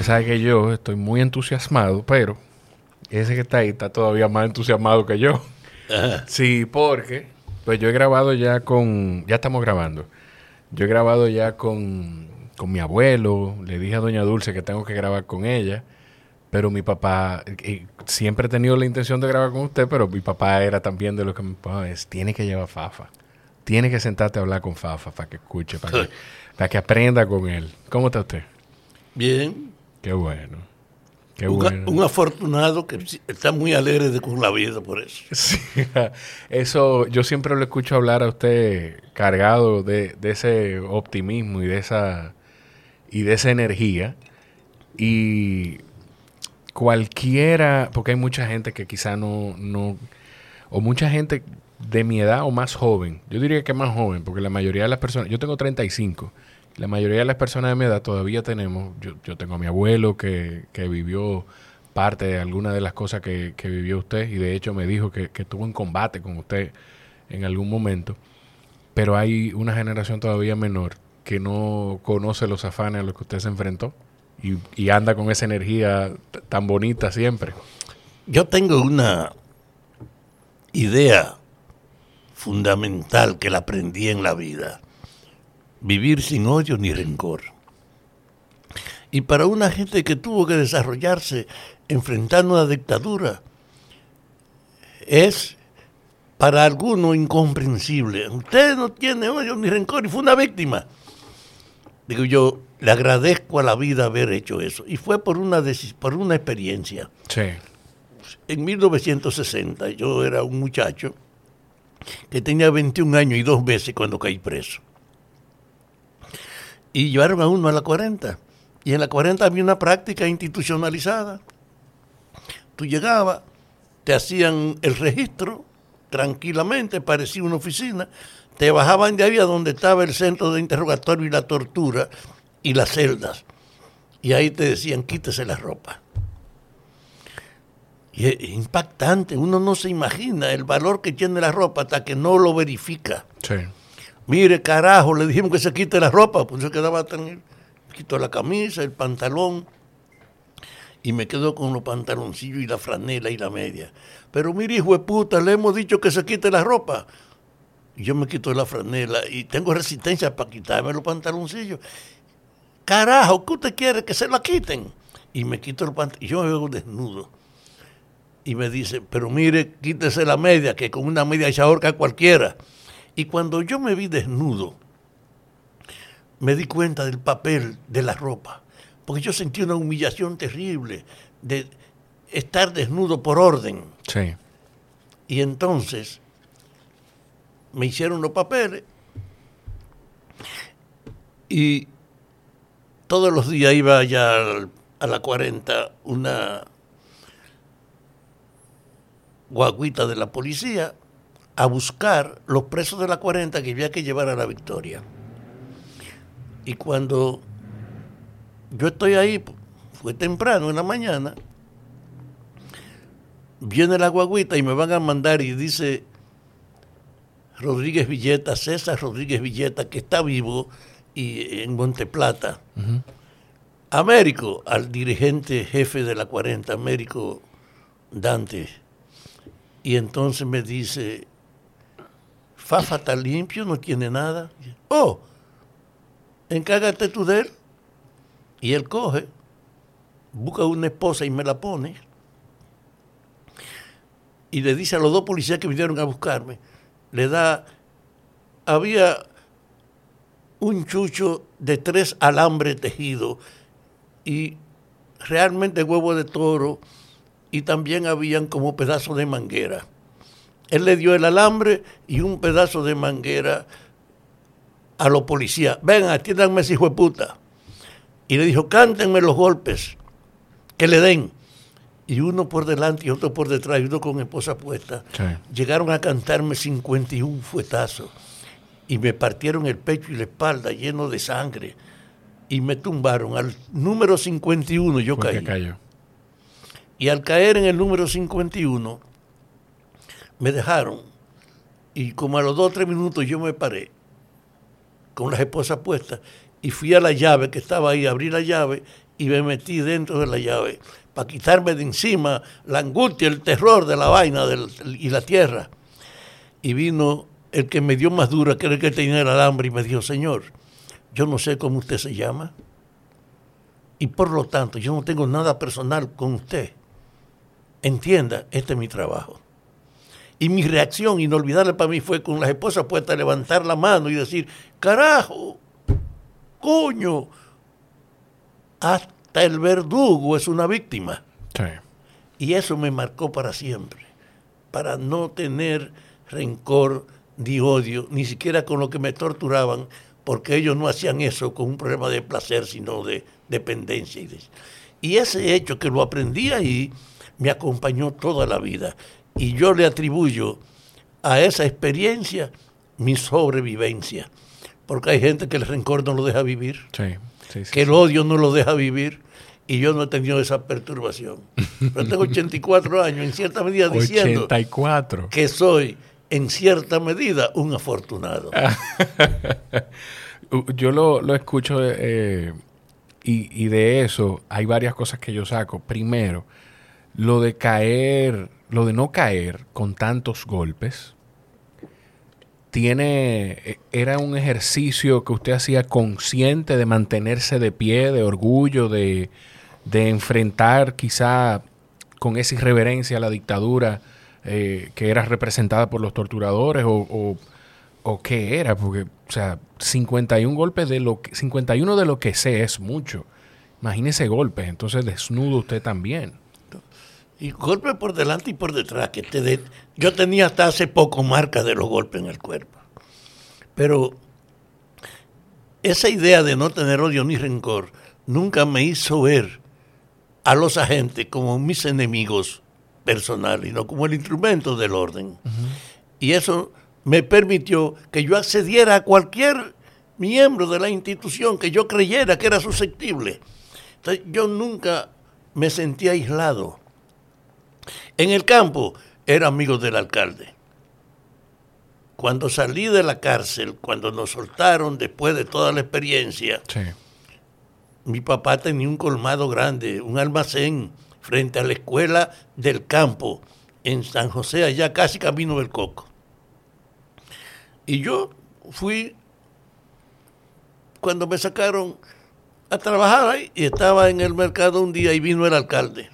Usted sabe que yo estoy muy entusiasmado, pero ese que está ahí está todavía más entusiasmado que yo. Sí, porque pues yo he grabado ya con, ya estamos grabando. Yo he grabado ya con, con mi abuelo, le dije a doña Dulce que tengo que grabar con ella, pero mi papá, eh, siempre he tenido la intención de grabar con usted, pero mi papá era también de lo que me es, tiene que llevar Fafa, tiene que sentarte a hablar con Fafa para que escuche, para que, para que aprenda con él. ¿Cómo está usted? Bien. Qué bueno. Qué un, bueno. un afortunado que está muy alegre de, con la vida por eso. Sí, eso yo siempre lo escucho hablar a usted cargado de, de, ese optimismo y de esa y de esa energía y cualquiera porque hay mucha gente que quizá no no o mucha gente de mi edad o más joven yo diría que más joven porque la mayoría de las personas yo tengo 35 la mayoría de las personas de mi edad todavía tenemos yo, tengo a mi abuelo que, que vivió parte de alguna de las cosas que, que, vivió usted y de hecho me dijo que, que estuvo en combate con usted en algún momento. Pero hay una generación todavía menor que no conoce los afanes a los que usted se enfrentó y anda con esa energía tan bonita siempre. Yo tengo una idea fundamental que la aprendí en la vida. Vivir sin odio ni rencor. Y para una gente que tuvo que desarrollarse enfrentando una dictadura, es para algunos incomprensible. Usted no tiene odio ni rencor y fue una víctima. Digo yo, le agradezco a la vida haber hecho eso. Y fue por una, por una experiencia. Sí. En 1960 yo era un muchacho que tenía 21 años y dos veces cuando caí preso. Y llevaron a uno a la 40. Y en la 40 había una práctica institucionalizada. Tú llegabas, te hacían el registro tranquilamente, parecía una oficina, te bajaban de ahí a donde estaba el centro de interrogatorio y la tortura y las celdas. Y ahí te decían, quítese la ropa. Y es impactante, uno no se imagina el valor que tiene la ropa hasta que no lo verifica. Sí. Mire, carajo, le dijimos que se quite la ropa, pues se quedaba tan quito la camisa, el pantalón y me quedo con los pantaloncillos y la franela y la media. Pero mire, hijo de puta, le hemos dicho que se quite la ropa. Y yo me quito la franela y tengo resistencia para quitarme los pantaloncillos. Carajo, ¿qué usted quiere? Que se la quiten. Y me quito el pantalón. Y yo me veo desnudo. Y me dice, pero mire, quítese la media, que con una media se ahorca cualquiera. Y cuando yo me vi desnudo, me di cuenta del papel de la ropa, porque yo sentí una humillación terrible de estar desnudo por orden. Sí. Y entonces me hicieron los papeles y todos los días iba allá a la 40 una guaguita de la policía a buscar los presos de la 40 que había que llevar a la victoria. Y cuando yo estoy ahí, fue temprano en la mañana, viene la guaguita y me van a mandar y dice Rodríguez Villeta, César Rodríguez Villeta, que está vivo y en Monteplata. Uh -huh. Américo, al dirigente jefe de la 40, Américo Dante. Y entonces me dice, Fafa está limpio, no tiene nada. Oh, encárgate tú de él. Y él coge, busca una esposa y me la pone. Y le dice a los dos policías que vinieron a buscarme, le da, había un chucho de tres alambres tejidos y realmente huevo de toro y también habían como pedazos de manguera. Él le dio el alambre y un pedazo de manguera a los policías. Vengan, atiéndanme ese hijo de puta. Y le dijo, cántenme los golpes que le den. Y uno por delante y otro por detrás, y uno con esposa puesta. Sí. Llegaron a cantarme 51 fuetazos. Y me partieron el pecho y la espalda lleno de sangre. Y me tumbaron. Al número 51 yo Fue caí. Y al caer en el número 51, me dejaron. Y como a los dos o tres minutos yo me paré con las esposas puestas y fui a la llave que estaba ahí, abrí la llave y me metí dentro de la llave para quitarme de encima la angustia, el terror de la vaina y la tierra. Y vino el que me dio más dura, que era el que tenía el alambre, y me dijo, Señor, yo no sé cómo usted se llama, y por lo tanto yo no tengo nada personal con usted. Entienda, este es mi trabajo. Y mi reacción inolvidable para mí fue con las esposas puestas levantar la mano y decir, carajo, coño, hasta el verdugo es una víctima. Y eso me marcó para siempre, para no tener rencor ni odio, ni siquiera con lo que me torturaban, porque ellos no hacían eso con un problema de placer, sino de dependencia. Y, y ese hecho que lo aprendí ahí me acompañó toda la vida. Y yo le atribuyo a esa experiencia mi sobrevivencia. Porque hay gente que el rencor no lo deja vivir, que el odio no lo deja vivir, y yo no he tenido esa perturbación. Pero tengo 84 años, en cierta medida diciendo 84. que soy, en cierta medida, un afortunado. yo lo, escucho eh, y, y, de eso hay varias cosas que yo saco. Primero, lo de caer, lo de no caer con tantos golpes, tiene, e, era un ejercicio que usted hacía consciente de mantenerse de pie, de orgullo, de, de enfrentar quizá con esa irreverencia la dictadura eh, que era representada por los torturadores o, o, qué era, porque, o sea, 51 golpes de lo que, 51 de lo que sé es mucho. Imagínese golpes, entonces desnudo usted también. Y golpes por delante y por detrás. Que te Yo tenía hasta hace poco marcas de los golpes en el cuerpo. Pero esa idea de no tener odio ni rencor nunca me hizo ver a los agentes como mis enemigos personales, no como el instrumento del orden. Y eso me permitió que yo accediera a cualquier miembro de la institución que yo creyera que era susceptible. Entonces, yo nunca me sentí aislado. En el campo era amigo del alcalde. Cuando salí de la cárcel, cuando nos soltaron después de toda la experiencia, mi papá tenía un colmado grande, un almacén frente a la escuela del campo en San José, allá casi camino del Coco. Y yo fui, cuando me sacaron a trabajar ahí, y estaba en el mercado un día y vino el alcalde.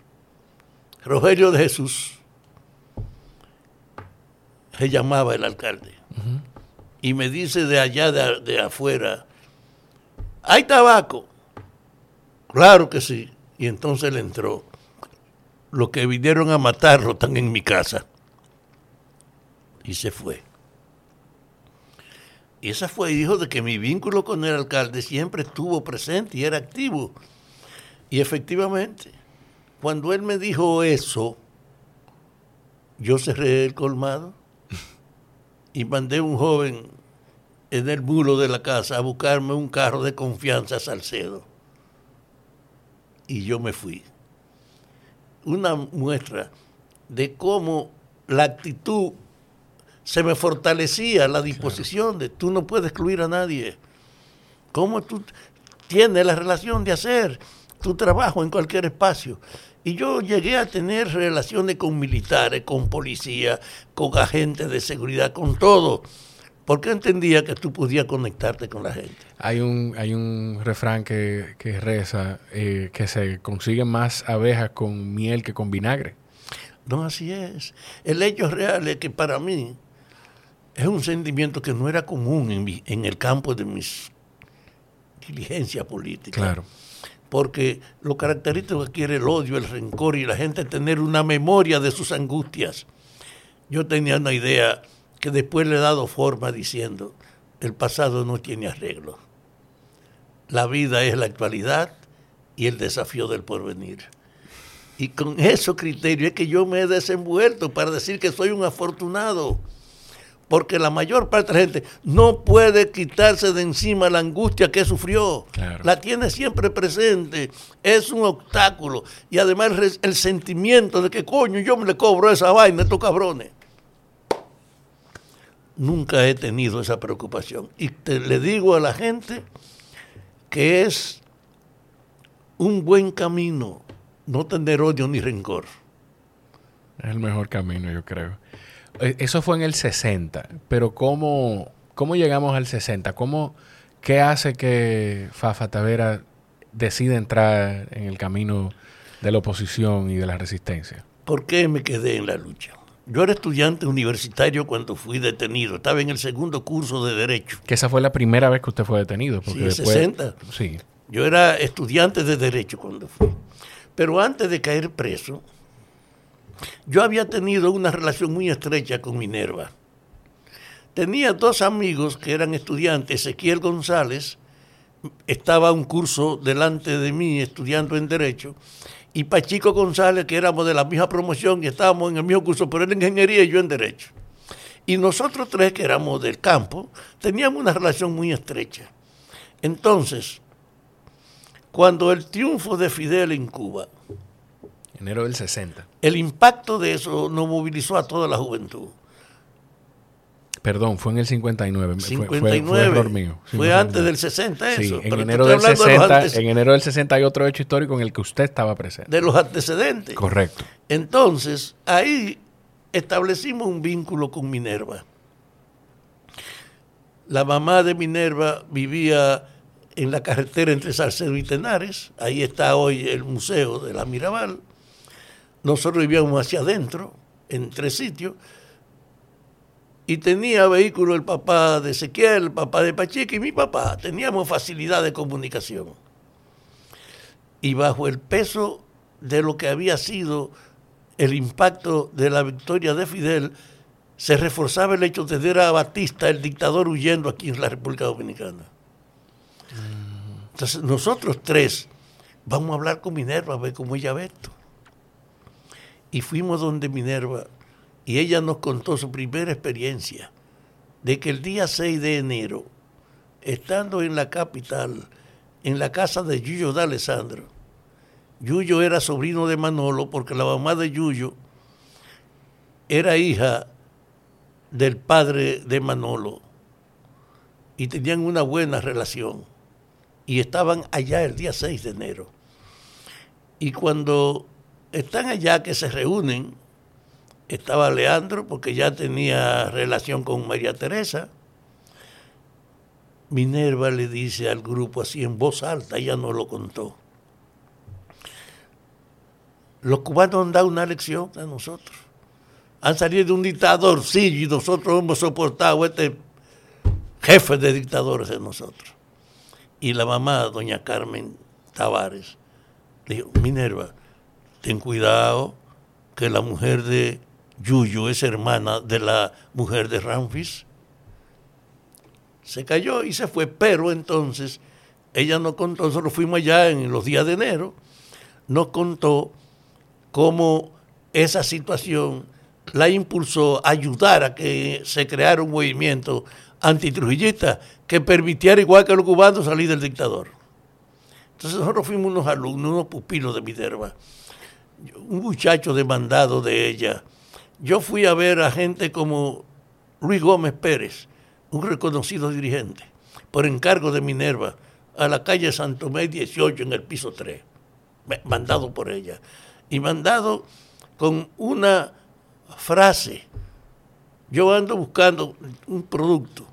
Rogelio de Jesús, se llamaba el alcalde, y me dice de allá de, afuera, ¿hay tabaco? Claro que sí. Y entonces le entró. Los que vinieron a matarlo están en mi casa. Y se fue. Y esa fue hijo de que mi vínculo con el alcalde siempre estuvo presente y era activo. Y efectivamente, cuando él me dijo eso, yo cerré el colmado y mandé a un joven en el muro de la casa a buscarme un carro de confianza Salcedo. Y yo me fui. Una muestra de cómo la actitud se me fortalecía, la disposición de tú no puedes excluir a nadie. Cómo tú tienes la relación de hacer tu trabajo en cualquier espacio. Y yo llegué a tener relaciones con militares, con policía, con agentes de seguridad, con todo, porque entendía que tú podías conectarte con la gente. Hay un, hay un refrán que, reza eh, que se consiguen más abejas con miel que con vinagre. No, así es. El hecho real es que para mí es un sentimiento que no era común en, en el campo de mis diligencias políticas. Claro porque lo característico que quiere el odio, el rencor y la gente tener una memoria de sus angustias. Yo tenía una idea que después le he dado forma diciendo, el pasado no tiene arreglo. La vida es la actualidad y el desafío del porvenir. Y con ese criterio es que yo me he desenvuelto para decir que soy un afortunado porque la mayor parte de la gente no puede quitarse de encima la angustia que sufrió. La tiene siempre presente. Es un obstáculo. Y además el, sentimiento de que, coño, yo me le cobro esa vaina a estos cabrones. Nunca he tenido esa preocupación. Y te, le digo a la gente que es un buen camino, no tener odio ni rencor. Es el mejor camino, yo creo. Eh, eso fue en el 60, pero ¿cómo, cómo llegamos al 60? ¿Cómo, ¿Qué hace que Fafa Tavera decida entrar en el camino de la oposición y de la resistencia? ¿Por qué me quedé en la lucha? Yo era estudiante universitario cuando fui detenido. Estaba en el segundo curso de Derecho. Que esa fue la primera vez que usted fue detenido. Porque sí, 60. Sí. Yo era estudiante de Derecho cuando fui. Pero antes de caer preso, yo había tenido una relación muy estrecha con Minerva. Tenía dos amigos que eran estudiantes, Ezequiel González, estaba un curso delante de mí estudiando en Derecho, y Pachico González, que éramos de la misma promoción y estábamos en el mismo curso, pero él en ingeniería y yo en derecho. Y nosotros tres, que éramos del campo, teníamos una relación muy estrecha. Entonces, cuando el triunfo de Fidel en Cuba, enero del 60, el impacto de eso nos movilizó a toda la juventud. Perdón, fue en el 59. 59. Fue, fue, error mío. Fue antes del 60 eso. Sí, en enero, del 60, de en enero del 60 hay otro hecho histórico en el que usted estaba presente. De los antecedentes. Correcto. Entonces, ahí establecimos un vínculo con Minerva. La mamá de Minerva vivía en la carretera entre Salcedo y Tenares. Ahí está hoy el museo de la Mirabal. Nosotros vivíamos hacia adentro, en tres sitios y tenía vehículo el papá de Ezequiel, el papá de Pacheco y mi papá. Teníamos facilidad de comunicación. Y bajo el peso de lo que había sido el impacto de la victoria de Fidel, se reforzaba el hecho de ver a Batista, el dictador, huyendo aquí en la República Dominicana. Entonces, nosotros tres vamos a hablar con Minerva, a ver cómo ella ve esto. Y fuimos donde Minerva y ella nos contó su primera experiencia de que el día 6 de enero, estando en la capital, en la casa de Yuyo de Alessandro, Yuyo era sobrino de Manolo porque la mamá de Yuyo era hija del padre de Manolo y tenían una buena relación y estaban allá el día 6 de enero. Y cuando están allá que se reúnen, estaba Leandro, porque ya tenía relación con María Teresa. Minerva le dice al grupo así en voz alta, ella no lo contó. Los cubanos han dado una lección a nosotros. Han salido de un dictador, sí, y nosotros hemos soportado este jefe de dictadores de nosotros. Y la mamá, doña Carmen Tavares, dijo, Minerva, ten cuidado que la mujer de Yuyo es hermana de la mujer de Ramfis. Se cayó y se fue, pero entonces ella nos contó, nosotros fuimos allá en los días de enero, nos contó cómo esa situación la impulsó a ayudar a que se creara un movimiento antitrujillista que permitiera, igual que los cubanos, salir del dictador. Entonces nosotros fuimos unos alumnos, unos pupilos de Minerva, un muchacho demandado de ella, yo fui a ver a gente como Luis Gómez Pérez, un reconocido dirigente, por encargo de Minerva, a la calle Santo Mé 18 en el piso 3, mandado por ella, y mandado con una frase. Yo ando buscando un producto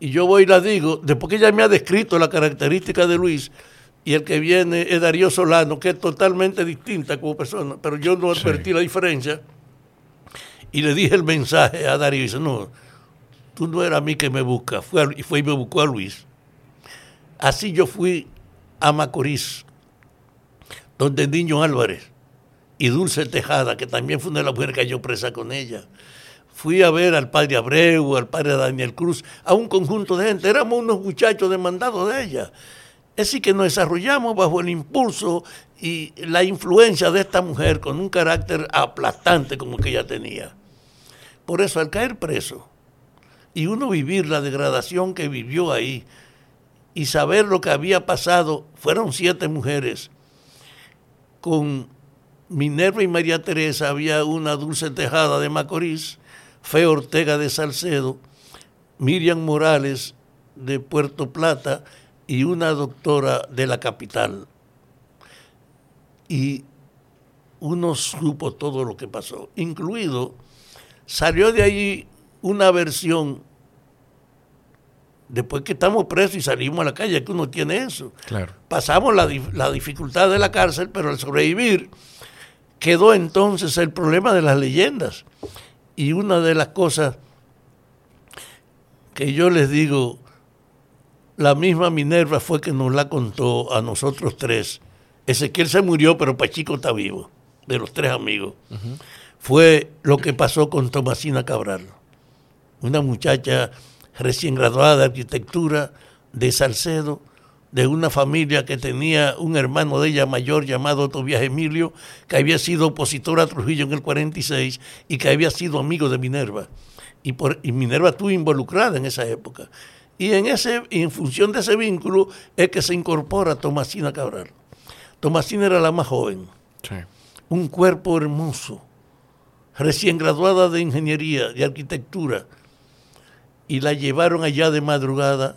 y yo voy y la digo, después que ella me ha descrito la característica de Luis, y el que viene es Darío Solano, que es totalmente distinta como persona, pero yo no advertí la diferencia y le dije el mensaje a Darío y dice, no, tú no eras a mí que me busca, fue y fue y me buscó a Luis. Así yo fui a Macorís, donde Niño Álvarez y Dulce Tejada, que también fue una de las mujeres que cayó presa con ella. Fui a ver al padre Abreu, al padre Daniel Cruz, a un conjunto de gente. Éramos unos muchachos demandados de ella. Es decir, que nos desarrollamos bajo el impulso y la influencia de esta mujer con un carácter aplastante como que ella tenía. Por eso, al caer preso y uno vivir la degradación que vivió ahí y saber lo que había pasado, fueron siete mujeres. Con Minerva y María Teresa había una Dulce Tejada de Macorís, Fe Ortega de Salcedo, Miriam Morales de Puerto Plata y una doctora de la capital, y uno supo todo lo que pasó, incluido salió de allí una versión después que estamos presos y salimos a la calle, que uno tiene eso. Claro. Pasamos la, la, dificultad de la cárcel, pero al sobrevivir quedó entonces el problema de las leyendas. Y una de las cosas que yo les digo, la misma Minerva fue que nos la contó a nosotros tres. Ezequiel se murió, pero Pachico está vivo, de los tres amigos. Fue lo que pasó con Tomasina Cabral, una muchacha recién graduada de arquitectura de Salcedo, de una familia que tenía un hermano de ella mayor llamado Tobias Emilio, que había sido opositor a Trujillo en el 46 y que había sido amigo de Minerva. Y, por, y Minerva estuvo involucrada en esa época. Y en, ese, en función de ese vínculo es que se incorpora Tomasina Cabral. Tomasina era la más joven. Un cuerpo hermoso, recién graduada de ingeniería, de arquitectura, y la llevaron allá de madrugada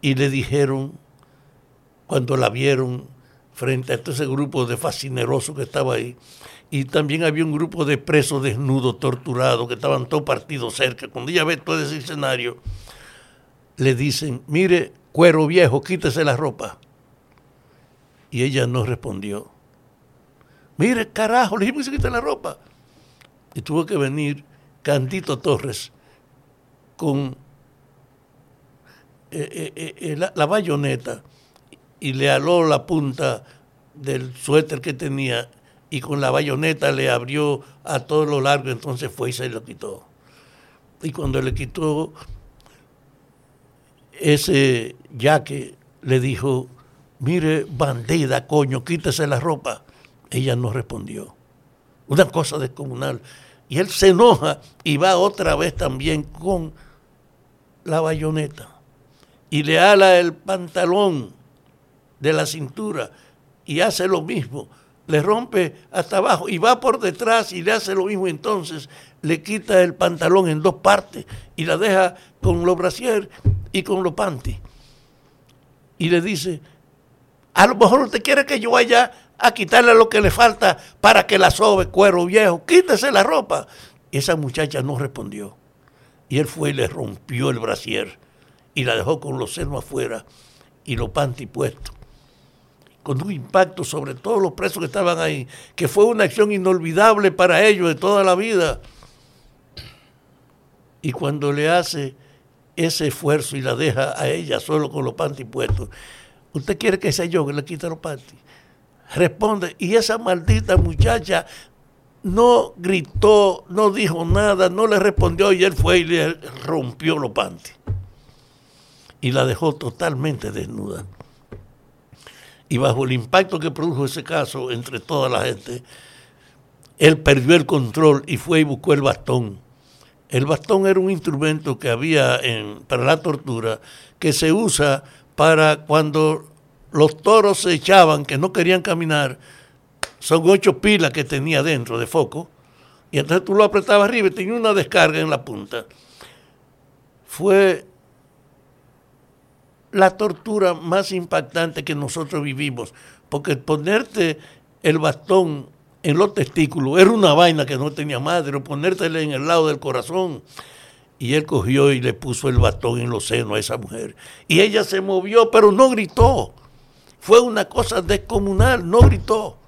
y le dijeron, cuando la vieron frente a todo ese grupo de fascinerosos que estaba ahí, y también había un grupo de presos desnudos, torturados, que estaban todos partidos cerca. Cuando ella ve todo ese escenario, le dicen, mire, cuero viejo, quítese la ropa. Y ella no respondió. Mire, carajo, le dijimos que se quite la ropa. Y tuvo que venir Candito Torres con eh, eh, eh, la, bayoneta y le aló la punta del suéter que tenía y con la bayoneta le abrió a todo lo largo, entonces fue y se lo quitó. Y cuando le quitó ese yaque, le dijo, mire, bandida, coño, quítese la ropa. Ella no respondió. Una cosa descomunal. Y él se enoja y va otra vez también con la bayoneta y le ala el pantalón de la cintura y hace lo mismo, le rompe hasta abajo y va por detrás y le hace lo mismo, entonces le quita el pantalón en dos partes y la deja con los brasier y con los panty. Y le dice, a lo mejor usted quiere que yo vaya a quitarle lo que le falta para que la sobe, cuero viejo, quítese la ropa. Y esa muchacha no respondió. Y él fue y le rompió el brasier y la dejó con los senos afuera y los panty puestos. Con un impacto sobre todos los presos que estaban ahí, que fue una acción inolvidable para ellos de toda la vida. Y cuando le hace ese esfuerzo y la deja a ella solo con los panty puestos, ¿usted quiere que sea yo que le quite los panty? Responde, y esa maldita muchacha no gritó, no dijo nada, no le respondió y él fue y le rompió los panties. Y la dejó totalmente desnuda. Y bajo el impacto que produjo ese caso entre toda la gente, él perdió el control y fue y buscó el bastón. El bastón era un instrumento que había en, para la tortura que se usa para cuando los toros se echaban, que no querían caminar, son ocho pilas que tenía dentro de foco, y entonces tú lo apretabas arriba y tenía una descarga en la punta. Fue la tortura más impactante que nosotros vivimos, porque ponerte el bastón en los testículos era una vaina que no tenía madre, o ponértelo en el lado del corazón. Y él cogió y le puso el bastón en los senos a esa mujer. Y ella se movió, pero no gritó. Fue una cosa descomunal, no gritó.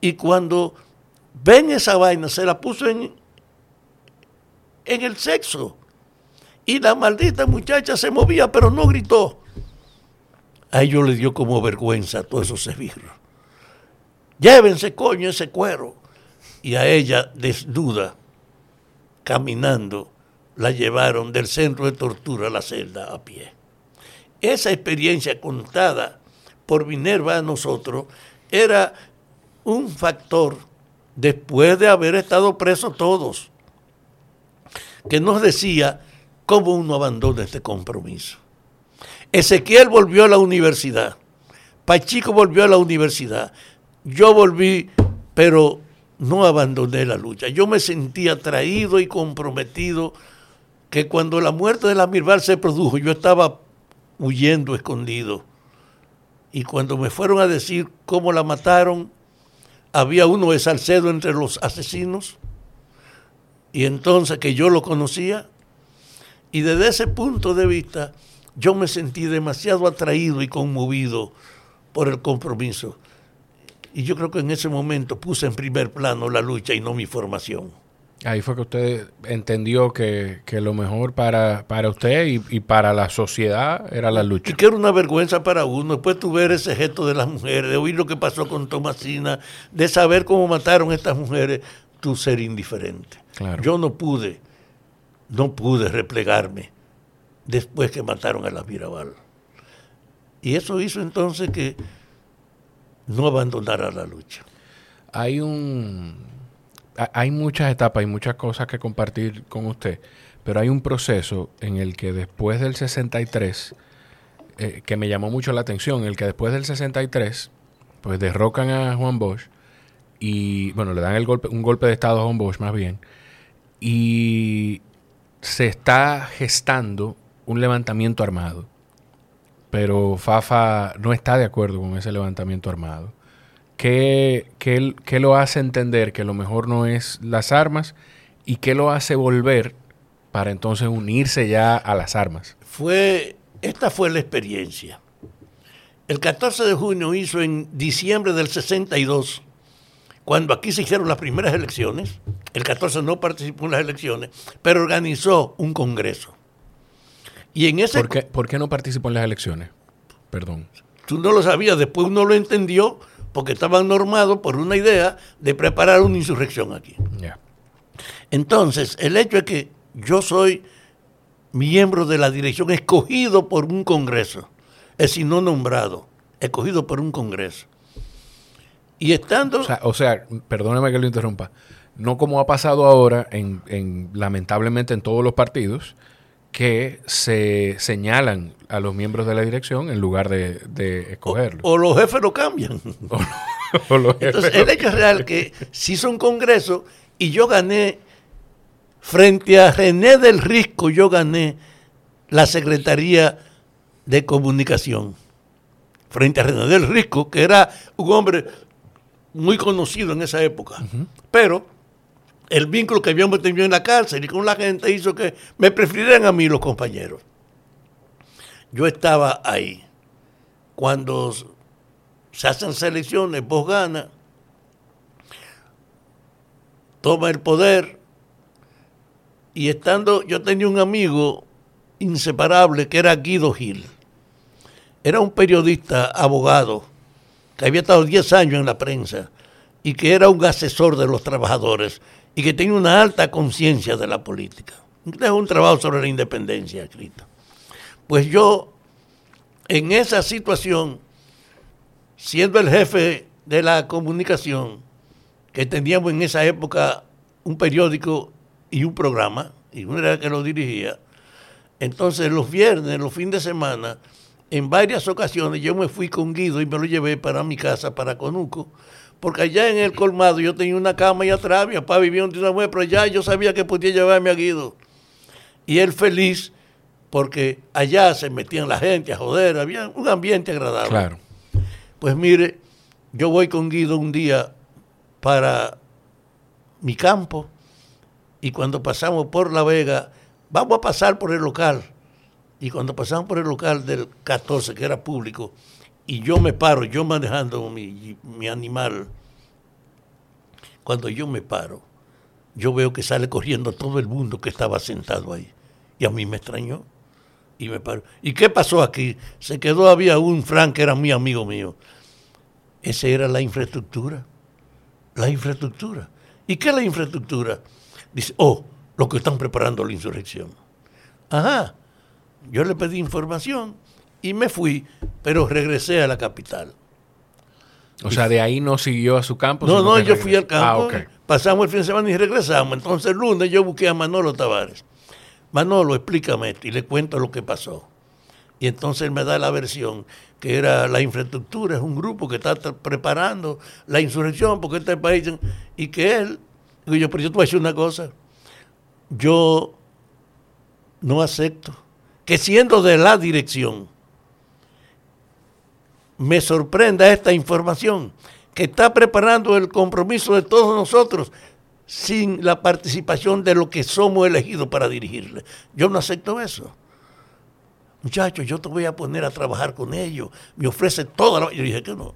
Y cuando ven esa vaina, se la puso en, en el sexo. Y la maldita muchacha se movía, pero no gritó. A ellos le dio como vergüenza a todos esos esbirros. Llévense, coño, ese cuero. Y a ella, desnuda, caminando, la llevaron del centro de tortura a la celda a pie. Esa experiencia contada por Minerva a nosotros era un factor después de haber estado presos todos, que nos decía cómo uno abandona este compromiso. Ezequiel volvió a la universidad, Pachico volvió a la universidad, yo volví, pero no abandoné la lucha. Yo me sentía atraído y comprometido que cuando la muerte de la Mirval se produjo, yo estaba huyendo escondido Y cuando me fueron a decir cómo la mataron, había uno de Salcedo entre los asesinos. Y entonces que yo lo conocía. Y desde ese punto de vista, yo me sentí demasiado atraído y conmovido por el compromiso. Y yo creo que en ese momento puse en primer plano la lucha y no mi formación. Ahí fue que usted entendió que, lo mejor para, para usted y, para la sociedad era la lucha. Y que era una vergüenza para uno, después de ver ese gesto de las mujeres, de oír lo que pasó con Tomasina, de saber cómo mataron a estas mujeres, tú ser indiferente. Yo no pude, no pude replegarme después que mataron a la Mirabal. Y eso hizo entonces que no abandonara la lucha. Hay un hay muchas etapas y muchas cosas que compartir con usted, pero hay un proceso en el que después del 63, eh, que me llamó mucho la atención, en el que después del 63, pues derrocan a Juan Bosch y, bueno, le dan el golpe, un golpe de Estado a Juan Bosch más bien, y se está gestando un levantamiento armado, pero Fafa no está de acuerdo con ese levantamiento armado ¿Qué, qué, lo hace entender que lo mejor no es las armas y qué lo hace volver para entonces unirse ya a las armas? Fue, esta fue la experiencia. El 14 de junio hizo en diciembre del 62, cuando aquí se hicieron las primeras elecciones, el 14 no participó en las elecciones, pero organizó un congreso. Y en ese ¿Por ¿Por qué no participó en las elecciones? Perdón. Tú no lo sabías, después uno lo entendió porque estaban normados por una idea de preparar una insurrección aquí. Entonces, el hecho es que yo soy miembro de la dirección escogido por un Congreso, es decir, no nombrado, escogido por un Congreso. Y estando... O sea, perdóneme que lo interrumpa, no como ha pasado ahora, en, lamentablemente en todos los partidos, que se señalan a los miembros de la dirección en lugar de, de escogerlos. O, los jefes lo cambian. Entonces, el hecho es real que se hizo un congreso y yo gané, frente a René del Risco, yo gané la Secretaría de Comunicación. Frente a René del Risco, que era un hombre muy conocido en esa época. Pero el vínculo que habíamos tenido en la cárcel y con la gente hizo que me prefirieran a mí los compañeros. Yo estaba ahí. Cuando se hacen selecciones, vos ganas, toma el poder. Y estando, yo tenía un amigo inseparable que era Guido Gil. Era un periodista, abogado, que había estado 10 años en la prensa y que era un asesor de los trabajadores y que tenía una alta conciencia de la política. Es un trabajo sobre la independencia escrito. Pues yo, en esa situación, siendo el jefe de la comunicación, que teníamos en esa época un periódico y un programa, y uno era el que lo dirigía, entonces los viernes, los fines de semana, en varias ocasiones yo me fui con Guido y me lo llevé para mi casa, para Conuco, porque allá en el colmado yo tenía una cama y atrás, mi papá vivía en una mujer, pero ya yo sabía que podía llevarme a Guido. Y él feliz, porque allá se metían la gente a joder, había un ambiente agradable. Claro. Pues mire, yo voy con Guido un día para mi campo y cuando pasamos por La Vega, vamos a pasar por el local. Y cuando pasamos por el local del 14, que era público, y yo me paro, yo manejando mi, mi animal, cuando yo me paro, yo veo que sale corriendo todo el mundo que estaba sentado ahí. Y a mí me extrañó. Y me paro. ¿Y qué pasó aquí? Se quedó, había un Frank que era mi amigo mío. Esa era la infraestructura. La infraestructura. ¿Y qué es la infraestructura? Dice, oh, lo que están preparando la insurrección. Ajá. Yo le pedí información y me fui, pero regresé a la capital. O sea, de ahí no siguió a su campo. No, no, yo fui al campo, ah, pasamos el fin de semana y regresamos. Entonces el lunes yo busqué a Manolo Tavares. Manolo, explícame esto y le cuento lo que pasó. Y entonces él me da la versión que era la infraestructura, es un grupo que está preparando la insurrección porque este país... Y que él, digo yo, pero yo te voy a decir una cosa, yo no acepto que siendo de la dirección, me sorprenda esta información, que está preparando el compromiso de todos nosotros sin la participación de lo que somos elegidos para dirigirle. Yo no acepto eso. Muchachos, yo te voy a poner a trabajar con ellos. Me ofrece toda la... Yo dije que no,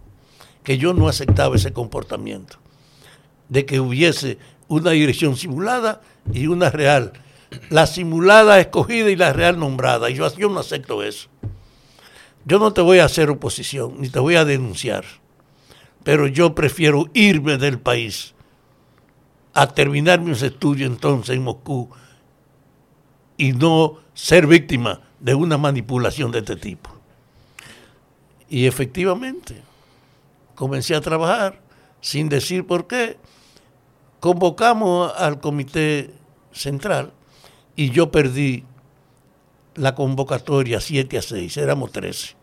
que yo no aceptaba ese comportamiento, de que hubiese una dirección simulada y una real. La simulada escogida y la real nombrada. Y yo, yo no acepto eso. Yo no te voy a hacer oposición, ni te voy a denunciar, pero yo prefiero irme del país a terminar mis estudios entonces en Moscú y no ser víctima de una manipulación de este tipo. Y efectivamente, comencé a trabajar sin decir por qué. Convocamos al comité central y yo perdí la convocatoria 7 a 6, éramos 13.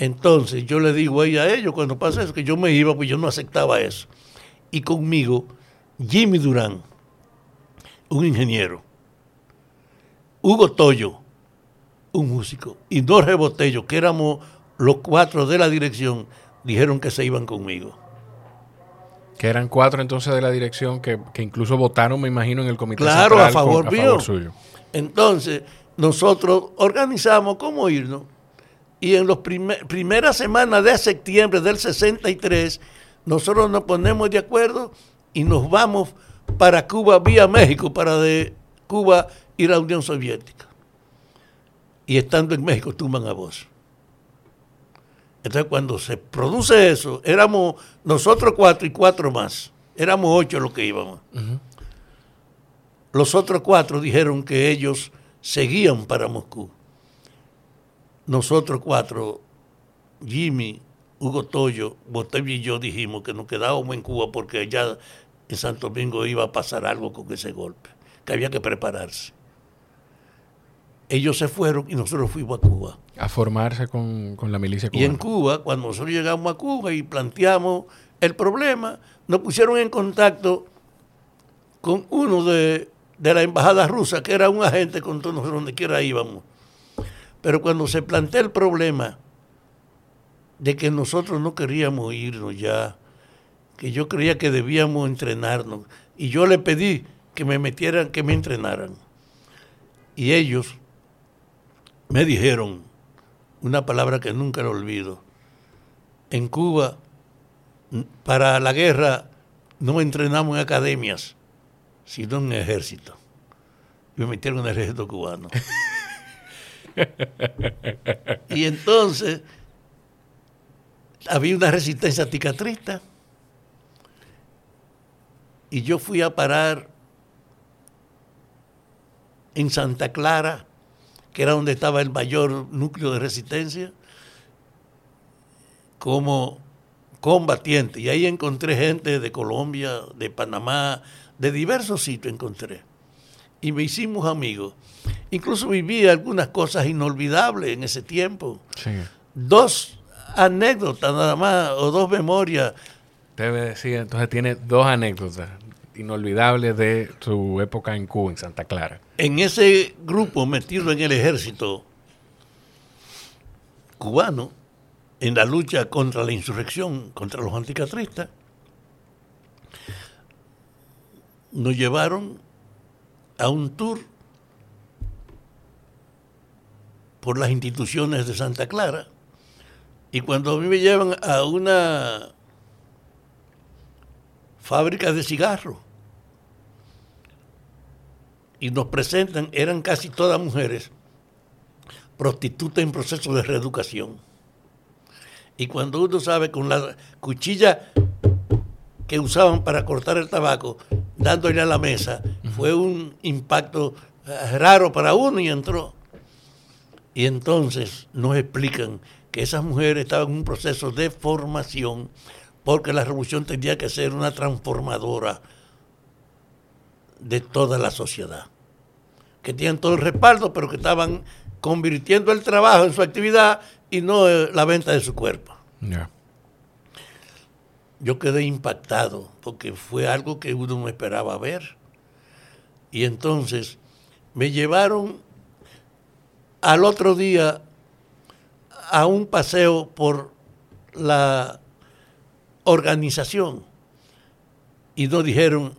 Entonces yo le digo a ellos cuando pasa eso, que yo me iba, pues yo no aceptaba eso. Y conmigo, Jimmy Durán, un ingeniero, Hugo Toyo, un músico, y dos rebotellos, que éramos los cuatro de la dirección, dijeron que se iban conmigo. Que eran cuatro entonces de la dirección que, incluso votaron, me imagino, en el comité claro, a favor, mío. suyo. Entonces, nosotros organizamos cómo irnos y en las primeras semanas de septiembre del 63, nosotros nos ponemos de acuerdo y nos vamos para Cuba vía México, para de Cuba ir a la Unión Soviética. Y estando en México, tuman a voz. Entonces, cuando se produce eso, éramos nosotros cuatro y cuatro más. Éramos ocho los que íbamos. Los otros cuatro dijeron que ellos seguían para Moscú nosotros cuatro, Jimmy, Hugo Toyo, Botello y yo dijimos que nos quedábamos en Cuba porque ya en Santo Domingo iba a pasar algo con ese golpe, que había que prepararse. Ellos se fueron y nosotros fuimos a Cuba. A formarse con, la milicia cubana. Y en Cuba, cuando nosotros llegamos a Cuba y planteamos el problema, nos pusieron en contacto con uno de, de la embajada rusa, que era un agente con todos nosotros donde quiera íbamos pero cuando se plantea el problema de que nosotros no queríamos irnos ya, que yo creía que debíamos entrenarnos, y yo le pedí que me metieran, que me entrenaran. Y ellos me dijeron una palabra que nunca lo olvido. En Cuba, para la guerra, no entrenamos en academias, sino en ejército. Y me metieron en el ejército cubano. y entonces había una resistencia ticatrista y yo fui a parar en Santa Clara, que era donde estaba el mayor núcleo de resistencia, como combatiente. Y ahí encontré gente de Colombia, de Panamá, de diversos sitios encontré. Y me hicimos amigos. Incluso viví algunas cosas inolvidables en ese tiempo. Dos anécdotas nada más, o dos memorias. Debe decir, entonces tiene dos anécdotas inolvidables de su época en Cuba, en Santa Clara. En ese grupo metido en el ejército cubano, en la lucha contra la insurrección, contra los anticatristas, nos llevaron a un tour por las instituciones de Santa Clara. Y cuando a mí me llevan a una fábrica de cigarros y nos presentan, eran casi todas mujeres, prostitutas en proceso de reeducación. Y cuando uno sabe con la cuchilla que usaban para cortar el tabaco, dándole a la mesa, fue un impacto eh, raro para uno y entró. Y entonces nos explican que esas mujeres estaban en un proceso de formación porque la revolución tenía que ser una transformadora de toda la sociedad. Que tenían todo el respaldo, pero que estaban convirtiendo el trabajo en su actividad y no eh, la venta de su cuerpo. Yo quedé impactado porque fue algo que uno no esperaba ver. Y entonces me llevaron al otro día a un paseo por la organización y nos dijeron,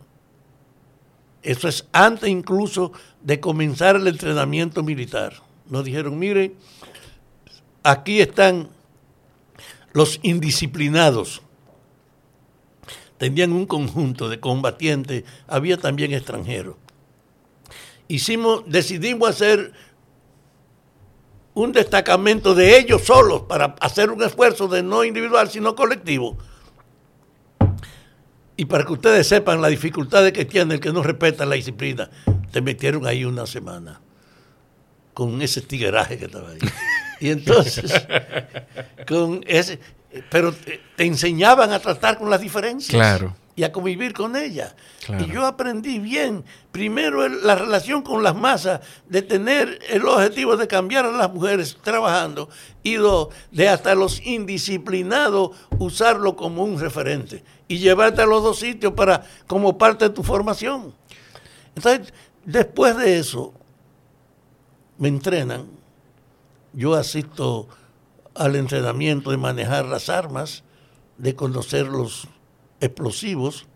eso es antes incluso de comenzar el entrenamiento militar. Nos dijeron, miren, aquí están los indisciplinados. Tenían un conjunto de combatientes, había también extranjeros. Hicimos, decidimos hacer un destacamento de ellos solos para hacer un esfuerzo de no individual, sino colectivo. Y para que ustedes sepan las dificultades que tiene el que no respeta la disciplina, te metieron ahí una semana con ese tigueraje que estaba ahí. Y entonces, con ese, pero te, enseñaban a tratar con las diferencias. Claro. Y a convivir con ellas. Y yo aprendí bien, primero la relación con las masas, de tener el objetivo de cambiar a las mujeres trabajando, y dos, de hasta los indisciplinados usarlo como un referente y llevarte a los dos sitios para como parte de tu formación. Entonces, después de eso, me entrenan, yo asisto al entrenamiento de manejar las armas, de conocer los explosivos,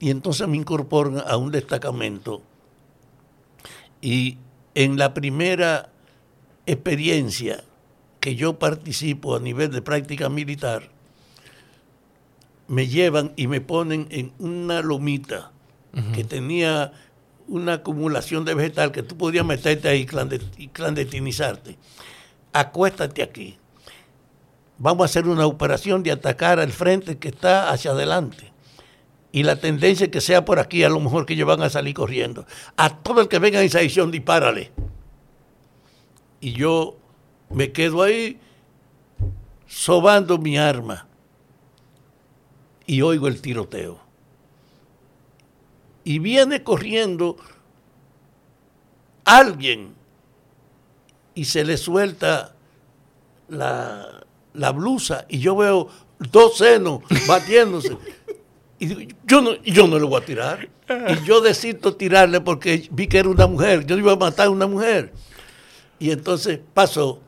y entonces me incorporan a un destacamento. Y en la primera experiencia que yo participo a nivel de práctica militar, me llevan y me ponen en una lomita que tenía una acumulación de vegetal que tú podías meterte ahí y clandestinizarte. Acuéstate aquí. Vamos a hacer una operación de atacar al frente que está hacia adelante. Y la tendencia es que sea por aquí, a lo mejor que ellos van a salir corriendo. A todo el que venga en esa edición, dispárale. Y yo me quedo ahí sobando mi arma y oigo el tiroteo. Y viene corriendo alguien y se le suelta la, blusa y yo veo dos senos batiéndose. Y yo no, yo no le voy a tirar. Y yo decido tirarle porque vi que era una mujer. Yo iba a matar a una mujer. Y entonces pasó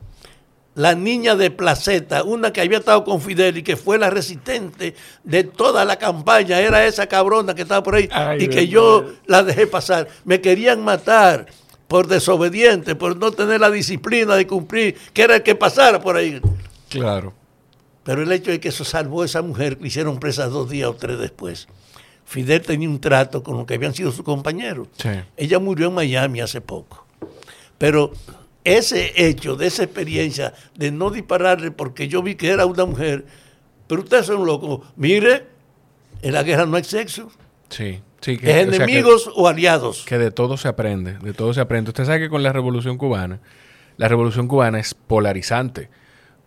la niña de Placeta, una que había estado con Fidel y que fue la resistente de toda la campaña, era esa cabrona que estaba por ahí y que yo la dejé pasar. Me querían matar por desobediente, por no tener la disciplina de cumplir, que era el que pasara por ahí. Claro. Pero el hecho es que eso salvó a esa mujer, que hicieron presa dos días o tres después. Fidel tenía un trato con lo que habían sido sus compañeros. Ella murió en Miami hace poco. Pero ese hecho, de esa experiencia de no dispararle porque yo vi que era una mujer, pero ustedes son locos. Mire, en la guerra no hay sexo. Sí. Sí, que, es enemigos o aliados. Que de todo se aprende, de todo se aprende. Usted sabe que con la Revolución Cubana, la Revolución Cubana es polarizante.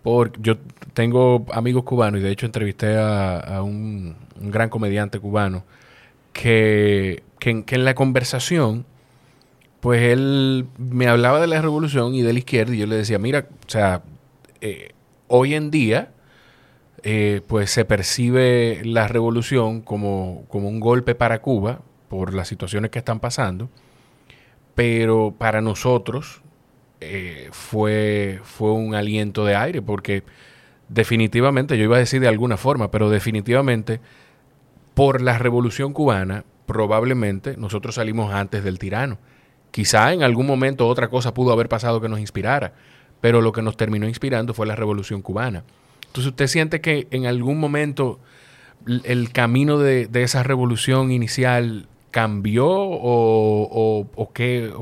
Porque yo tengo amigos cubanos y de hecho entrevisté a, un, gran comediante cubano que, que, en la conversación pues él me hablaba de la revolución y de la izquierda y yo le decía, mira, o sea, eh, hoy en día, eh, pues se percibe la revolución como, como un golpe para Cuba por las situaciones que están pasando, pero para nosotros eh, fue, fue un aliento de aire porque definitivamente, yo iba a decir de alguna forma, pero definitivamente por la revolución cubana, probablemente nosotros salimos antes del tirano. Quizá en algún momento otra cosa pudo haber pasado que nos inspirara, pero lo que nos terminó inspirando fue la revolución cubana. Entonces, ¿usted siente que en algún momento el camino de, esa revolución inicial cambió o, qué,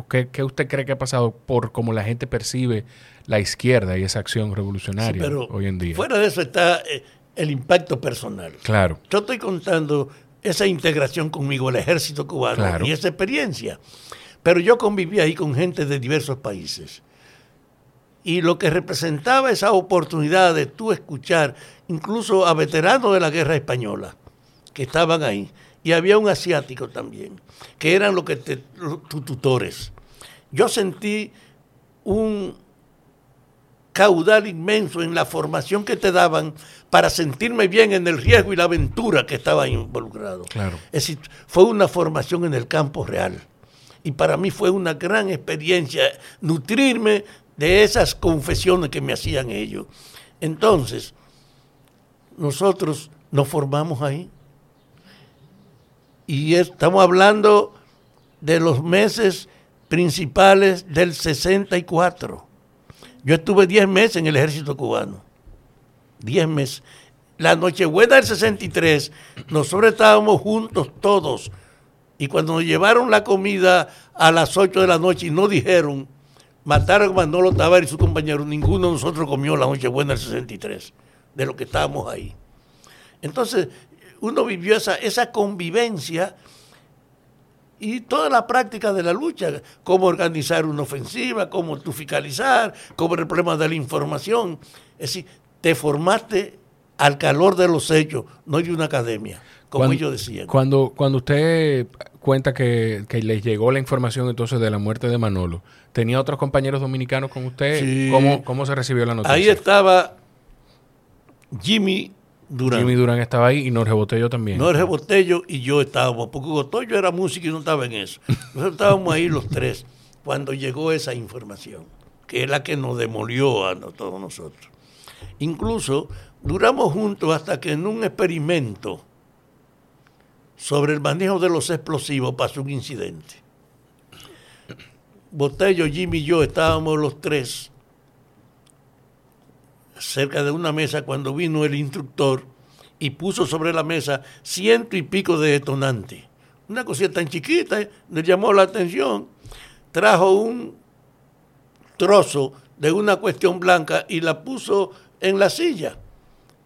usted cree que ha pasado por cómo la gente percibe la izquierda y esa acción revolucionaria hoy en día? Fuera de eso está eh, el impacto personal. Claro. Yo estoy contando esa integración conmigo, el ejército cubano y esa experiencia. Pero yo conviví ahí con gente de diversos países. Y lo que representaba esa oportunidad de tú escuchar, incluso a veteranos de la guerra española, que estaban ahí, y había un asiático también, que eran los que tus tutores. Yo sentí un caudal inmenso en la formación que te daban para sentirme bien en el riesgo y la aventura que estaba involucrado. Claro. Es decir, fue una formación en el campo real y para mí fue una gran experiencia nutrirme de esas confesiones que me hacían ellos. Entonces, nosotros nos formamos ahí. Y estamos hablando de los meses principales del 64. Yo estuve 10 meses en el ejército cubano. 10 meses. La Nochebuena del 63, nosotros estábamos juntos todos. Y cuando nos llevaron la comida a las 8 de la noche y no dijeron, mataron a Manolo Tavares y su compañero, ninguno de nosotros comió la Nochebuena del 63, de lo que estábamos ahí. Entonces, uno vivió esa, esa convivencia y toda la práctica de la lucha, cómo organizar una ofensiva, cómo tú fiscalizar, cómo el problema de la información. Es decir, te formaste al calor de los hechos, no de una academia, como Cuando- ellos decían. Cuando, cuando usted cuenta que, que les llegó la información entonces de la muerte de Manolo, ¿tenía otros compañeros dominicanos con usted? Sí. ¿Cómo, cómo se recibió la noticia? Ahí estaba Jimmy Durán. Jimmy Durán estaba ahí y Norge Botello también. Jorge Botello y yo estábamos, porque Botello era músico y no estaba en eso. Nosotros estábamos ahí los tres cuando llegó esa información, que es la que nos demolió a todos nosotros. Incluso duramos juntos hasta que en un experimento sobre el manejo de los explosivos pasó un incidente. Botello, Jimmy y yo estábamos los tres cerca de una mesa cuando vino el instructor y puso sobre la mesa ciento y pico de detonantes. Una cosita tan chiquita, eh, le llamó la atención. Trajo un trozo de una cuestión blanca y la puso en la silla.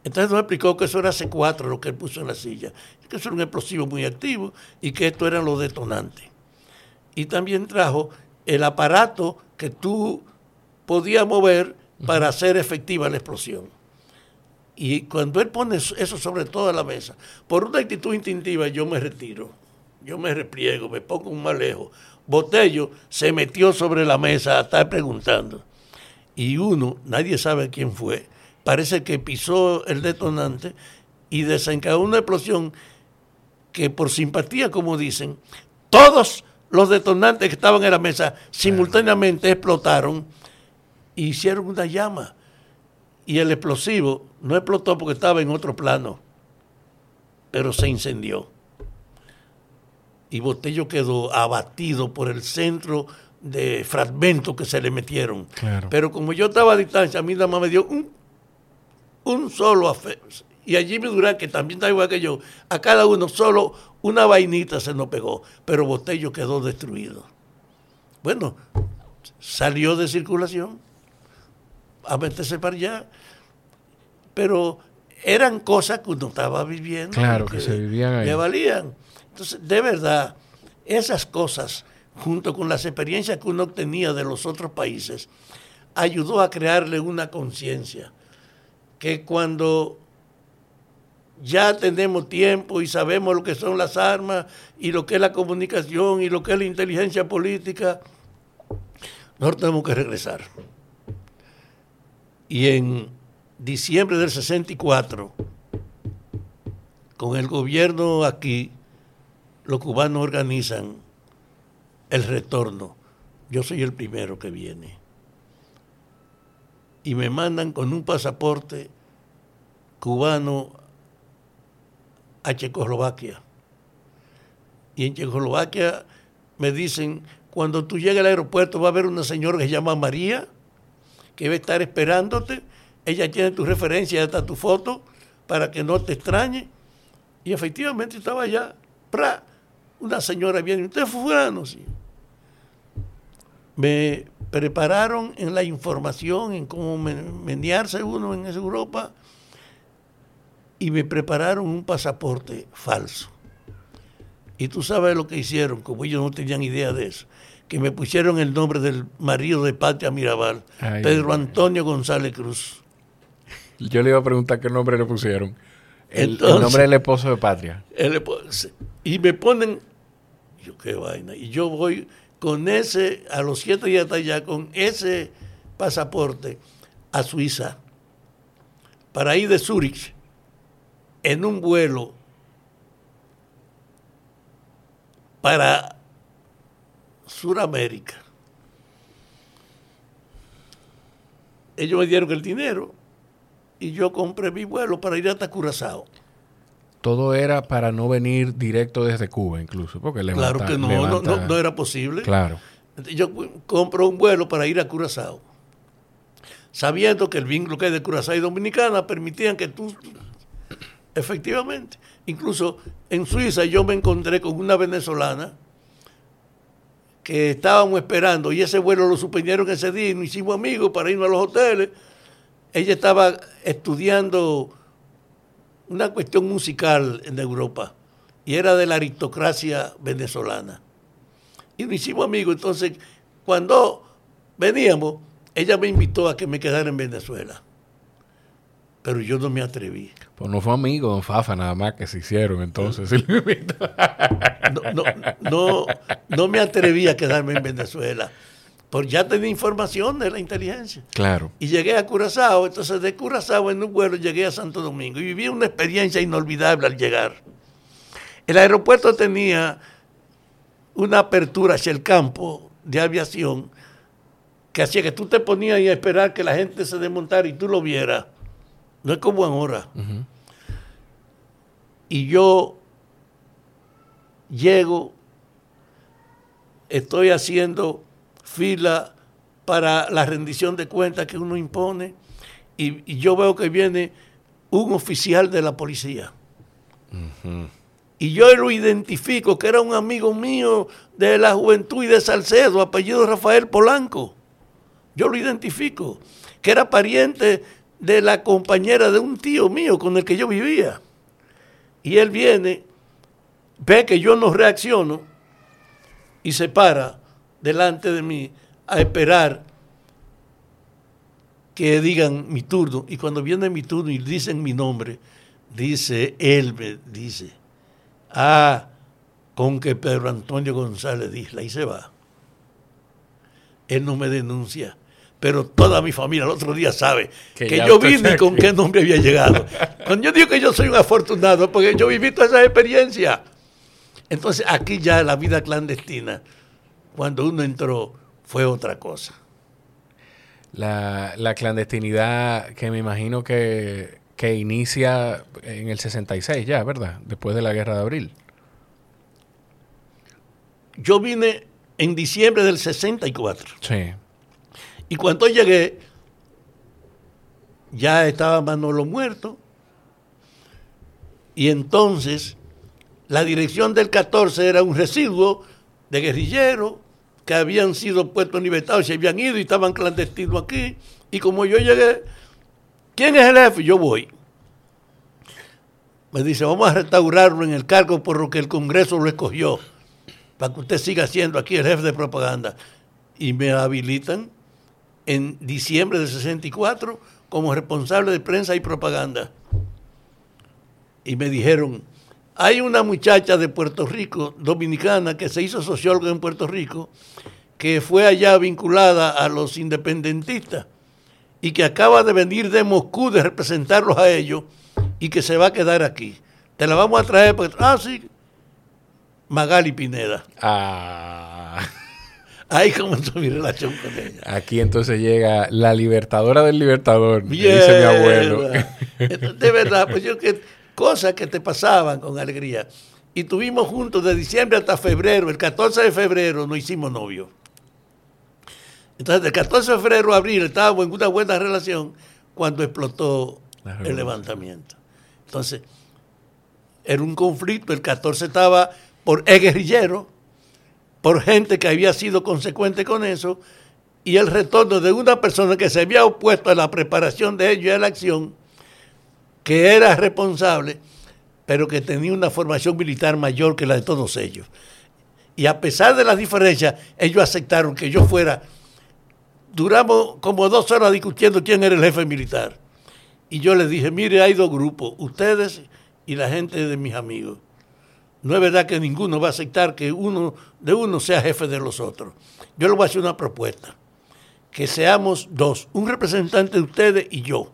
Entonces nos explicó que eso era C4 lo que él puso en la silla, que eso era un explosivo muy activo y que esto eran los detonantes. Y también trajo el aparato que tú podías mover para hacer efectiva la explosión. Y cuando él pone eso sobre toda la mesa, por una actitud instintiva yo me retiro, yo me repliego, me pongo más lejos. Botello se metió sobre la mesa a estar preguntando. Y uno, nadie sabe quién fue, parece que pisó el detonante y desencadenó una explosión que por simpatía, como dicen, todos los detonantes que estaban en la mesa simultáneamente explotaron hicieron una llama. Y el explosivo no explotó porque estaba en otro plano, pero se incendió. Y Botello quedó abatido por el centro de fragmentos que se le metieron. Claro. Pero como yo estaba a distancia, a mí nada más me dio un, un solo afe- Y allí me Durán, que también está igual que yo, a cada uno solo una vainita se nos pegó, pero Botello quedó destruido. Bueno, salió de circulación a meterse para allá, pero eran cosas que uno estaba viviendo. Claro, que se vivían ahí. Le valían. Entonces, de verdad, esas cosas, junto con las experiencias que uno obtenía de los otros países, ayudó a crearle una conciencia que cuando ya tenemos tiempo y sabemos lo que son las armas y lo que es la comunicación y lo que es la inteligencia política, nosotros tenemos que regresar. Y en diciembre del 64, con el gobierno aquí, los cubanos organizan el retorno. Yo soy el primero que viene. Y me mandan con un pasaporte cubano a Checoslovaquia. Y en Checoslovaquia me dicen, cuando tú llegues al aeropuerto va a haber una señora que se llama María, que va a estar esperándote. Ella tiene tu referencia, hasta tu foto, para que no te extrañe. Y efectivamente estaba allá, ¡pra! una señora viene, ¿usted fue fulano? Sí. Me prepararon en la información, en cómo men- menearse uno en esa Europa, y me prepararon un pasaporte falso. Y tú sabes lo que hicieron, como ellos no tenían idea de eso, que me pusieron el nombre del marido de Patria Mirabal, Ay, Pedro. Antonio González Cruz. Yo le iba a preguntar qué nombre le pusieron. El, el nombre del esposo de Patria. Se- y me ponen, yo qué vaina, y yo voy con ese, a los siete días de allá, con ese pasaporte a Suiza, para ir de Zurich en un vuelo para Sudamérica. ellos me dieron el dinero y yo compré mi vuelo para ir hasta Curazao. Todo era para no venir directo desde Cuba, incluso. Porque claro que no, no, no, no, era posible. Claro. Yo compro un vuelo para ir a Curazao, sabiendo que el vínculo que hay de Curazao y Dominicana permitían que tú, efectivamente, incluso en Suiza yo me encontré con una venezolana que estábamos esperando y ese vuelo lo suspendieron ese día y nos hicimos amigos para irnos a los hoteles. Ella estaba estudiando una cuestión musical en Europa y era de la aristocracia venezolana y nos hicimos amigos. Entonces, cuando veníamos, ella me invitó a que me quedara en Venezuela. Pero yo no me atreví. Pues no fue amigo, don Fafa, nada más que se hicieron entonces. no, no, no, me atreví a quedarme en Venezuela. Porque ya tenía información de la inteligencia. Claro. Y llegué a Curazao. Entonces, de Curazao en un vuelo llegué a Santo Domingo. Y viví una experiencia inolvidable al llegar. El aeropuerto tenía una apertura hacia el campo de aviación que hacía que tú te ponías ahí a esperar que la gente se desmontara y tú lo vieras. No es como ahora. Y yo llego, estoy haciendo fila para la rendición de cuentas que uno impone y, yo veo que viene un oficial de la policía y yo lo identifico que era un amigo mío de la juventud y de Salcedo, apellido Rafael Polanco. Yo lo identifico, que era pariente de la compañera de un tío mío con el que yo vivía. Y él viene, ve que yo no reacciono y se para delante de mí a esperar que digan mi turno. Y cuando viene mi turno y dicen mi nombre, dice, él me dice, Ah, con que Pedro Antonio González Disla y se va. Él no me denuncia, pero toda mi familia el otro día sabe que, yo vine y con qué nombre había llegado. Cuando yo digo que yo soy un afortunado, porque yo viví toda esa experiencia. Entonces aquí ya la vida clandestina, cuando uno entró, fue otra cosa. La, la clandestinidad que me imagino que que inicia en el 66 ya, ¿verdad? Después de la guerra de abril. Yo vine en diciembre del 64. Sí. Y cuando llegué, ya estaba Manolo muerto. Y entonces la dirección del 14 era un residuo de guerrilleros que habían sido puestos en libertad, se habían ido y estaban clandestinos aquí. Y como yo llegué, ¿Quién es el jefe? Yo voy. Me dice, vamos a restaurarlo en el cargo por lo que el Congreso lo escogió, para que usted siga siendo aquí el jefe de propaganda. Y me habilitan en diciembre del 64 como responsable de prensa y propaganda. Y me dijeron, hay una muchacha de Puerto Rico, dominicana, que se hizo socióloga en Puerto Rico, que fue allá vinculada a los independentistas y que acaba de venir de Moscú de representarlos a ellos y que se va a quedar aquí. Te la vamos a traer porque, ah, sí, Magali Pineda. Ah. Ahí comenzó mi relación con ella. Aquí entonces llega la libertadora del libertador, dice mi abuelo. de verdad, pues yo que cosas que te pasaban con alegría. Y tuvimos juntos de diciembre hasta febrero, el 14 de febrero nos hicimos novios. Entonces, del 14 de febrero a abril estábamos en una buena relación cuando explotó el levantamiento. Entonces, era un conflicto. El 14 estaba por guerrillero, por gente que había sido consecuente con eso, y el retorno de una persona que se había opuesto a la preparación de ellos y a la acción, que era responsable, pero que tenía una formación militar mayor que la de todos ellos. Y a pesar de las diferencias, ellos aceptaron que yo fuera duramos como dos horas discutiendo quién era el jefe militar. Y yo les dije, mire, hay dos grupos, ustedes y la gente de mis amigos. No es verdad que ninguno va a aceptar que uno de uno sea jefe de los otros. Yo le voy a hacer una propuesta. Que seamos dos, un representante de ustedes y yo.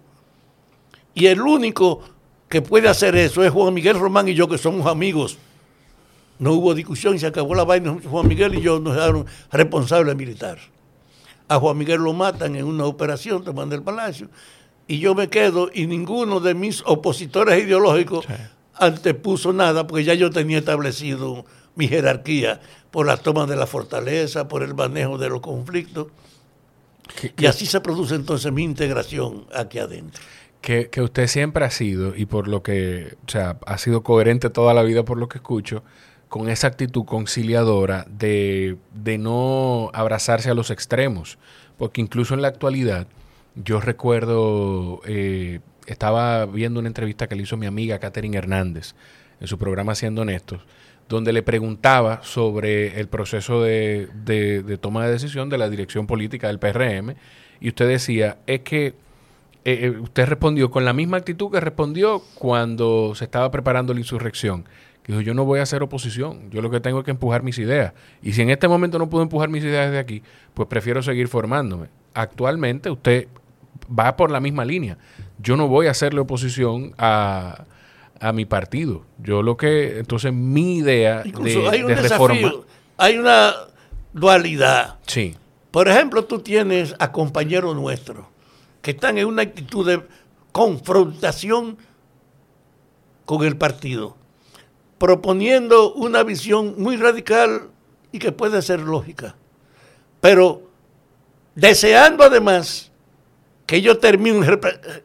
Y el único que puede hacer eso es Juan Miguel Román y yo, que somos amigos. No hubo discusión, se acabó la vaina. Juan Miguel y yo nos daron responsable militar. A Juan Miguel lo matan en una operación tomando el palacio. Y yo me quedo y ninguno de mis opositores ideológicos antepuso nada porque ya yo tenía establecido mi jerarquía por la toma de la fortaleza, por el manejo de los conflictos. Y así se produce entonces mi integración aquí adentro. Que, que, usted siempre ha sido, y por lo que, o sea, ha sido coherente toda la vida por lo que escucho, con esa actitud conciliadora de, de no abrazarse a los extremos. Porque incluso en la actualidad, yo recuerdo, eh, estaba viendo una entrevista que le hizo mi amiga Catherine Hernández en su programa Siendo Honestos, donde le preguntaba sobre el proceso de, de, toma de decisión de la dirección política del PRM y usted decía, es que eh, eh, usted respondió con la misma actitud que respondió cuando se estaba preparando la insurrección. Que dijo, yo no voy a hacer oposición, yo lo que tengo es que empujar mis ideas. Y si en este momento no puedo empujar mis ideas desde aquí, pues prefiero seguir formándome. Actualmente usted va por la misma línea. Yo no voy a hacerle oposición a, a mi partido. Yo lo que, entonces mi idea de, hay un reforma... Hay una dualidad. Sí. Por ejemplo, tú tienes a compañeros nuestros que están en una actitud de confrontación con el partido, proponiendo una visión muy radical y que puede ser lógica, pero deseando además que ellos terminen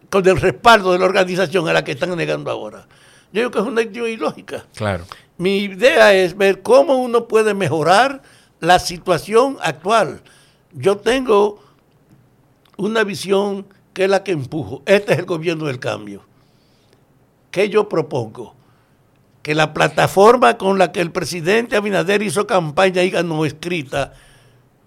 con el respaldo de la organización a la que están negando ahora. Yo digo que es una idea ilógica. Claro. Mi idea es ver cómo uno puede mejorar la situación actual. Yo tengo una visión que es la que empujo. Este es el gobierno del cambio. ¿Qué yo propongo? Que la plataforma con la que el presidente Abinader hizo campaña y ganó escrita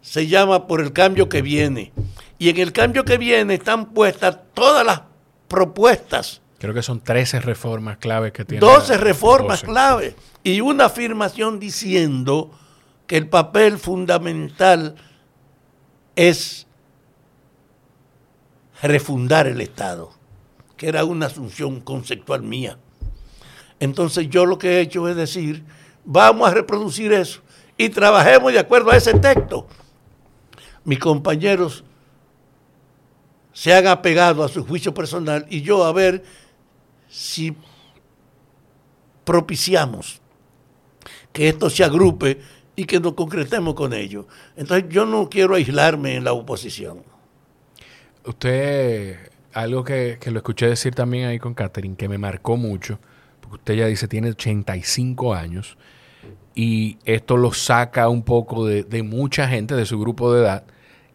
se llama Por el cambio que viene. Y en el cambio que viene están puestas todas las propuestas Creo que son 13 reformas claves que tiene. 12 reformas claves y una afirmación diciendo que el papel fundamental es refundar el Estado, que era una asunción conceptual mía. Entonces yo lo que he hecho es decir, vamos a reproducir eso y trabajemos de acuerdo a ese texto. Mis compañeros se han apegado a su juicio personal y yo a ver si propiciamos que esto se agrupe y que nos concretemos con ello. Entonces yo no quiero aislarme en la oposición. Usted, algo que, lo escuché decir también ahí con Catherine, que me marcó mucho, porque usted ya dice, tiene 85 años, y esto lo saca un poco de, de mucha gente de su grupo de edad,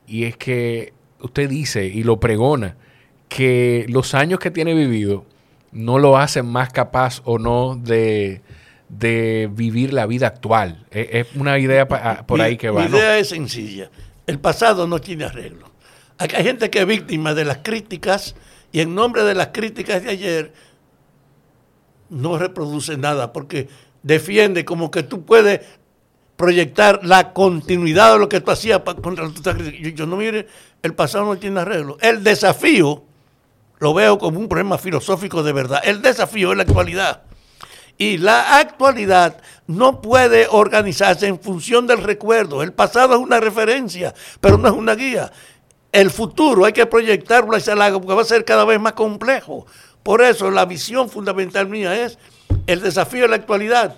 y es que usted dice y lo pregona, que los años que tiene vivido no lo hacen más capaz o no de, vivir la vida actual. Es, una idea por ahí que va. La idea es sencilla. El pasado no tiene arreglo. Hay gente que es víctima de las críticas y en nombre de las críticas de ayer no reproduce nada porque defiende como que tú puedes proyectar la continuidad de lo que tú hacías contra tu yo, no mire, el pasado no tiene arreglo. El desafío lo veo como un problema filosófico de verdad. El desafío es la actualidad. Y la actualidad no puede organizarse en función del recuerdo. El pasado es una referencia, pero no es una guía. El futuro hay que proyectarlo hacia el lago porque va a ser cada vez más complejo. Por eso la visión fundamental mía es el desafío de la actualidad,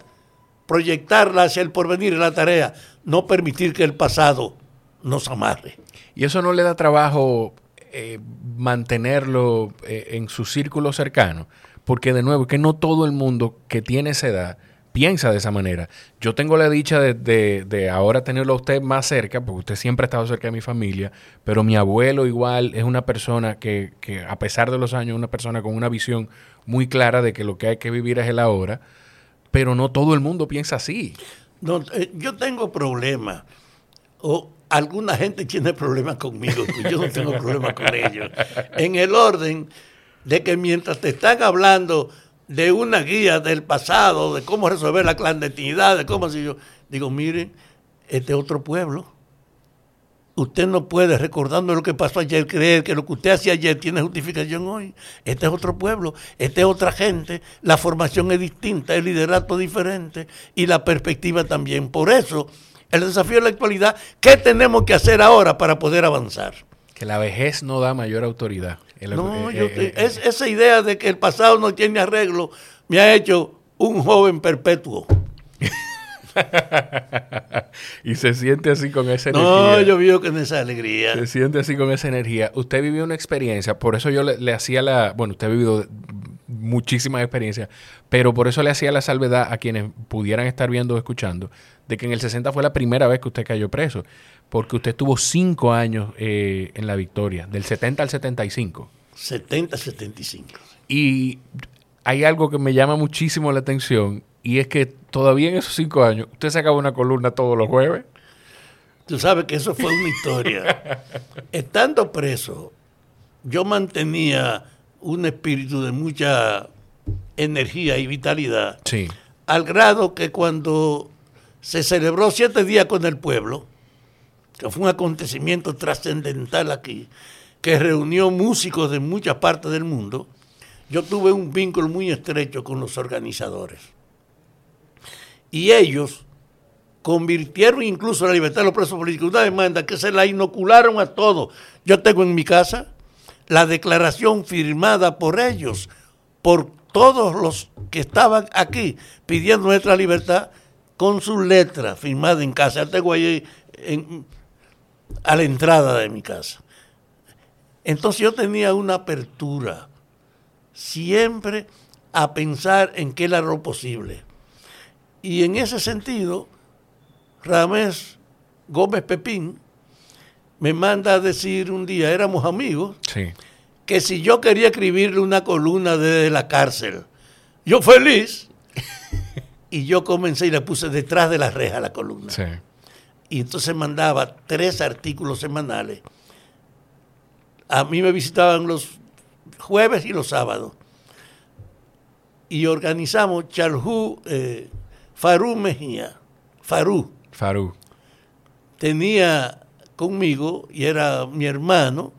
proyectarla hacia el porvenir en la tarea, no permitir que el pasado nos amarre. Y eso no le da trabajo eh, mantenerlo eh, en su círculo cercano, porque de nuevo, que no todo el mundo que tiene esa edad piensa de esa manera. Yo tengo la dicha de, ahora tenerlo a usted más cerca, porque usted siempre ha estado cerca de mi familia, pero mi abuelo igual es una persona que, que a pesar de los años, es una persona con una visión muy clara de que lo que hay que vivir es el ahora, pero no todo el mundo piensa así. Eh, yo tengo problemas. O alguna gente tiene problemas conmigo, pues yo no tengo problemas con ellos. En el orden de que mientras te están hablando de una guía del pasado, de cómo resolver la clandestinidad, de cómo si yo digo, miren, este otro pueblo. Usted no puede, recordando lo que pasó ayer, creer que lo que usted hacía ayer tiene justificación hoy. Este es otro pueblo, esta es otra gente, la formación es distinta, el liderato diferente y la perspectiva también. Por eso El desafío de la actualidad, ¿qué tenemos que hacer ahora para poder avanzar? Que la vejez no da mayor autoridad. no, eh, eh, es, esa idea de que el pasado no tiene arreglo me ha hecho un joven perpetuo. y se siente así con esa energía. No, yo vivo con esa alegría. Se siente así con esa energía. Usted vivió una experiencia, por eso yo le, hacía la. Bueno, usted ha vivido muchísimas experiencias, pero por eso le hacía la salvedad a quienes pudieran estar viendo o escuchando, de que en el 60 fue la primera vez que usted cayó preso, porque usted estuvo cinco años eh, en la victoria, del 70 al 75. 70 75. Y hay algo que me llama muchísimo la atención y es que todavía en esos cinco años, usted sacaba una columna todos los jueves. Tú sabes que eso fue una historia. Estando preso, yo mantenía un espíritu de mucha energía y vitalidad. Sí. Al grado que cuando se celebró siete días con el pueblo, que fue un acontecimiento trascendental aquí, que reunió músicos de muchas partes del mundo, yo tuve un vínculo muy estrecho con los organizadores. Y ellos convirtieron incluso la libertad de los presos políticos una demanda que se la inocularon a todos. Yo tengo en mi casa la declaración firmada por ellos, por todos los que estaban aquí pidiendo nuestra libertad, con su letra firmada en casa. La tengo ahí a la entrada de mi casa. Entonces yo tenía una apertura siempre a pensar en qué era lo posible. Y en ese sentido, Ramés Gómez Pepín me manda a decir un día, éramos amigos, que si yo quería escribirle una columna desde la cárcel, yo feliz. y yo comencé y le puse detrás de la reja la columna. Y entonces mandaba tres artículos semanales. A mí me visitaban los jueves y los sábados. Y organizamos Chalhu, eh, Farú Mejía. Farú. Farú. Tenía conmigo, y era mi hermano,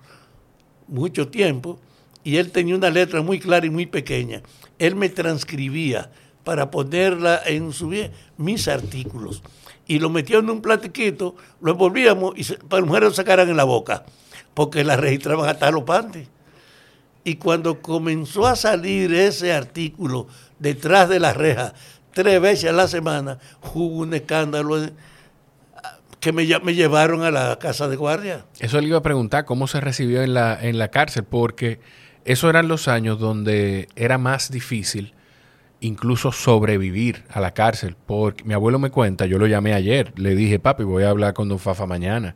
mucho tiempo, y él tenía una letra muy clara y muy pequeña. Él me transcribía para ponerla en su mis artículos. Y lo metía en un platiquito, lo envolvíamos y para las mujeres lo sacaran en la boca, porque la registraban hasta los pantes. Y cuando comenzó a salir ese artículo detrás de la reja, tres veces a la semana, hubo un escándalo que me, me, llevaron a la casa de guardia. Eso le iba a preguntar, ¿cómo se recibió en la, en la cárcel? Porque esos eran los años donde era más difícil incluso sobrevivir a la cárcel. Porque mi abuelo me cuenta, yo lo llamé ayer, le dije, papi, voy a hablar con Don Fafa mañana.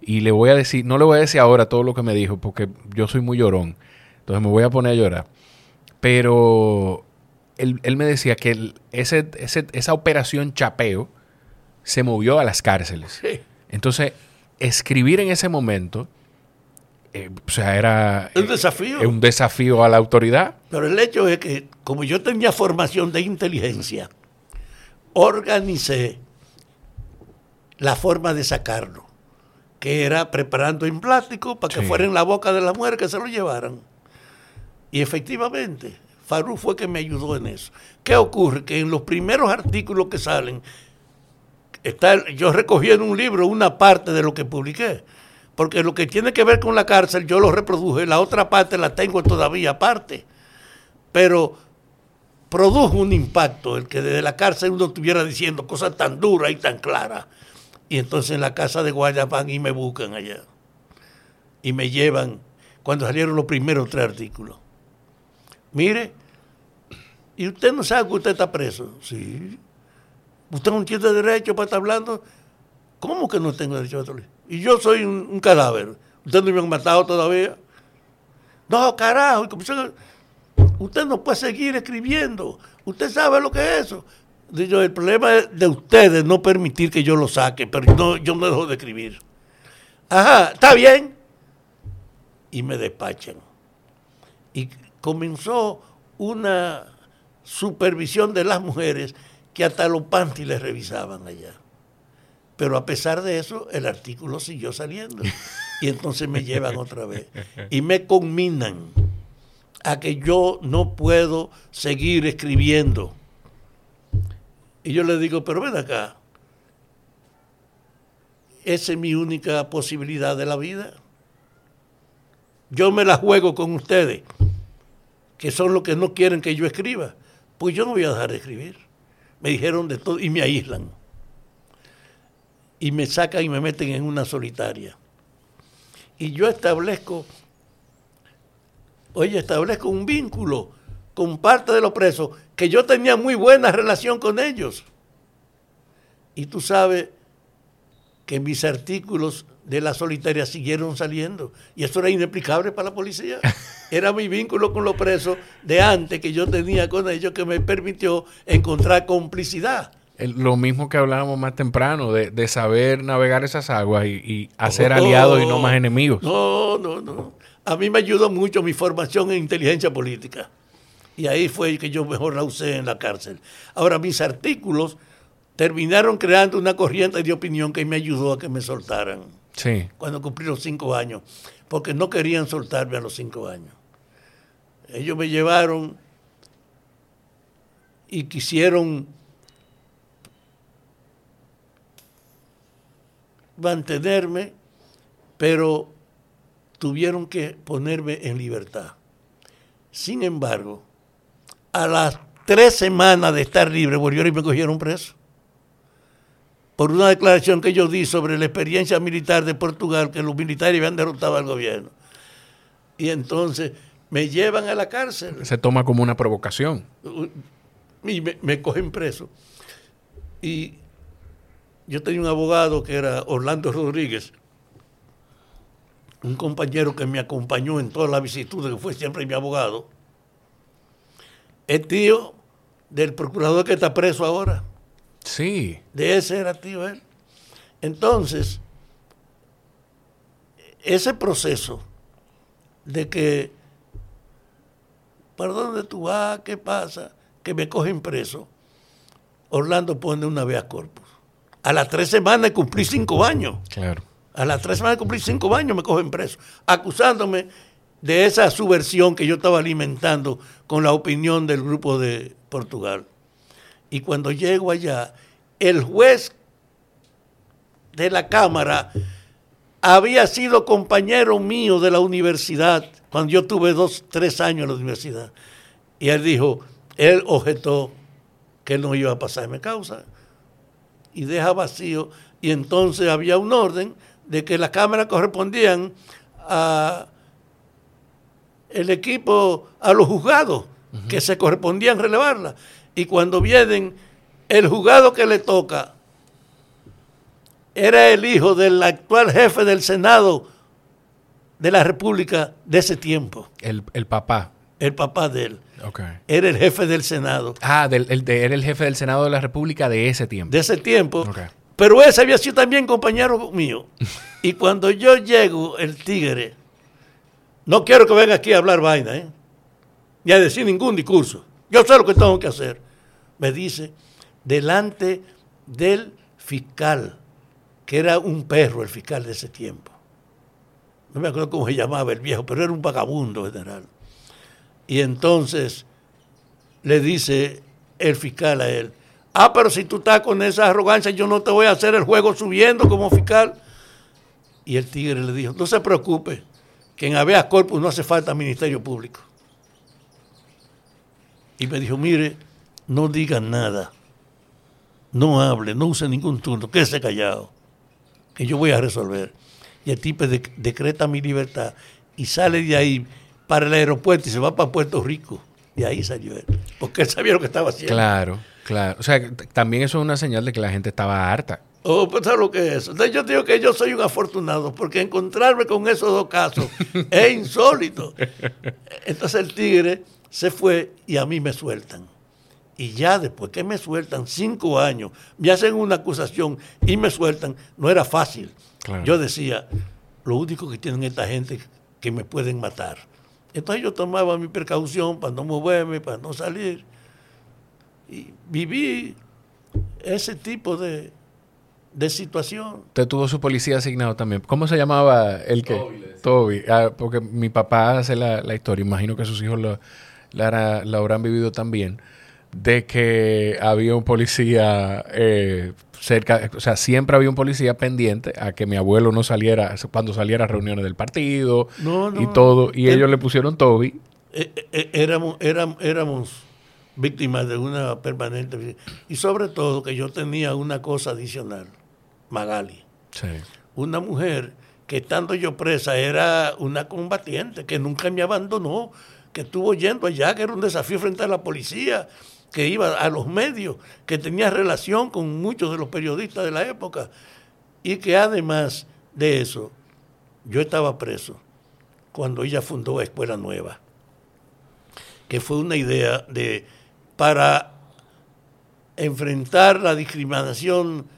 Y le voy a decir, no le voy a decir ahora todo lo que me dijo, porque yo soy muy llorón. Entonces me voy a poner a llorar. Pero él, me decía que ese, esa operación chapeo se movió a las cárceles. Entonces, escribir en ese momento, eh, o sea, era... Un desafío. un desafío a la autoridad. Pero el hecho es que, como yo tenía formación de inteligencia, organicé la forma de sacarlo, que era preparando en plástico para que fuera en la boca de la mujer que se lo llevaran. Y efectivamente, Farú fue que me ayudó en eso. ¿Qué ocurre? Que en los primeros artículos que salen, está, yo recogí en un libro una parte de lo que publiqué. Porque lo que tiene que ver con la cárcel yo lo reproduje, la otra parte la tengo todavía aparte. Pero produjo un impacto el que desde la cárcel uno estuviera diciendo cosas tan duras y tan claras. Y entonces en la casa de guardia van y me buscan allá. Y me llevan cuando salieron los primeros tres artículos. Mire, y usted no sabe que usted está preso. Sí. Usted no tiene derecho para estar hablando. ¿Cómo que no tengo derecho a estar Y yo soy un, cadáver. ¿Usted no me han matado todavía? No, carajo. Usted no puede seguir escribiendo. Usted sabe lo que es eso. Digo, el problema es de ustedes no permitir que yo lo saque, pero no, yo no dejo de escribir. Ajá, está bien. Y me despachan. Y comenzó una supervisión de las mujeres que hasta los panty les revisaban allá. Pero a pesar de eso, el artículo siguió saliendo. Y entonces me llevan otra vez. Y me conminan a que yo no puedo seguir escribiendo. Y yo le digo, pero ven acá, esa es mi única posibilidad de la vida. Yo me la juego con ustedes, que son los que no quieren que yo escriba. Pues yo no voy a dejar de escribir. Me dijeron de todo y me aíslan. Y me sacan y me meten en una solitaria. Y yo establezco, oye, establezco un vínculo con parte de los presos, que yo tenía muy buena relación con ellos. Y tú sabes que mis artículos de la solitaria siguieron saliendo. Y eso era inexplicable para la policía. Era mi vínculo con los presos de antes que yo tenía con ellos que me permitió encontrar complicidad. lo mismo que hablábamos más temprano, de, saber navegar esas aguas y, hacer aliados y no más enemigos. No, no, no. A mí me ayudó mucho mi formación en inteligencia política. Y ahí fue que yo mejor la usé en la cárcel. Ahora, mis artículos terminaron creando una corriente de opinión que me ayudó a que me soltaran. Sí. Cuando cumplí los cinco años. Porque no querían soltarme a los cinco años. Ellos me llevaron y quisieron mantenerme, pero tuvieron que ponerme en libertad. Sin embargo, a las tres semanas de estar libre volvieron y me cogieron preso por una declaración que yo di sobre la experiencia militar de Portugal, que los militares habían derrotado al gobierno. Y entonces me llevan a la cárcel. Se toma como una provocación. Y me, cogen preso. Y yo tenía un abogado que era Orlando Rodríguez, un compañero que me acompañó en todas las visitudes, que fue siempre mi abogado. Es tío del procurador que está preso ahora. Sí. De ese era tío él. Entonces, ese proceso de que, ¿para dónde tú vas? ¿Qué pasa? Que me cogen preso. Orlando pone una vez corpus. A las tres semanas cumplí cinco años. Claro. A las tres semanas cumplí cinco años me cogen preso. Acusándome de esa subversión que yo estaba alimentando con la opinión del grupo de Portugal. Y cuando llego allá, el juez de la Cámara había sido compañero mío de la universidad cuando yo tuve dos, tres años en la universidad. Y él dijo, él objetó que él no iba a pasarme causa. Y deja vacío. Y entonces había un orden de que las cámaras correspondían a el equipo, a los juzgados, que se correspondían relevarla y cuando vienen, el juzgado que le toca era el hijo del actual jefe del Senado de la República de ese tiempo. El, papá. El papá de él. Era el jefe del Senado. Ah, del, el era el jefe del Senado de la República de ese tiempo. De ese tiempo. Pero ese había sido también compañero mío. y cuando yo llego, el tigre, no quiero que venga aquí a hablar vaina, ¿eh? ni a decir ningún discurso. Yo sé lo que tengo que hacer me dice, delante del fiscal, que era un perro el fiscal de ese tiempo. No me acuerdo cómo se llamaba el viejo, pero era un vagabundo general. Y entonces le dice el fiscal a él, ah, pero si tú estás con esa arrogancia, yo no te voy a hacer el juego subiendo como fiscal. Y el tigre le dijo, no se preocupe, que en habeas corpus no hace falta ministerio público. Y me dijo, mire, no diga nada, no hable, no use ningún turno, quédese callado, que yo voy a resolver. Y el tipo decreta mi libertad y sale de ahí para el aeropuerto y se va para Puerto Rico. Y ahí salió él, porque él sabía lo que estaba haciendo. Claro, claro. O sea, también eso es una señal de que la gente estaba harta. Oh, pues ¿sabes lo que es eso? yo digo que yo soy un afortunado, porque encontrarme con esos dos casos es insólito. Entonces el tigre se fue y a mí me sueltan. Y ya después que me sueltan cinco años, me hacen una acusación y me sueltan, no era fácil. Yo decía, lo único que tienen esta gente que me pueden matar. Entonces yo tomaba mi precaución para no moverme, para no salir. Y viví ese tipo de, situación. Usted tuvo su policía asignado también. ¿Cómo se llamaba el que? Toby. Ah, porque mi papá hace la, historia. Imagino que sus hijos la, la, habrán vivido también de que había un policía eh, cerca, o sea, siempre había un policía pendiente a que mi abuelo no saliera cuando saliera a reuniones del partido y todo, y ellos le pusieron Toby. Eh, eh, éramos, éramos, éramos víctimas de una permanente... Y sobre todo que yo tenía una cosa adicional, Magali. Una mujer que estando yo presa era una combatiente, que nunca me abandonó, que estuvo yendo allá, que era un desafío frente a la policía, que iba a los medios, que tenía relación con muchos de los periodistas de la época, y que además de eso, yo estaba preso cuando ella fundó Escuela Nueva, que fue una idea de para enfrentar la discriminación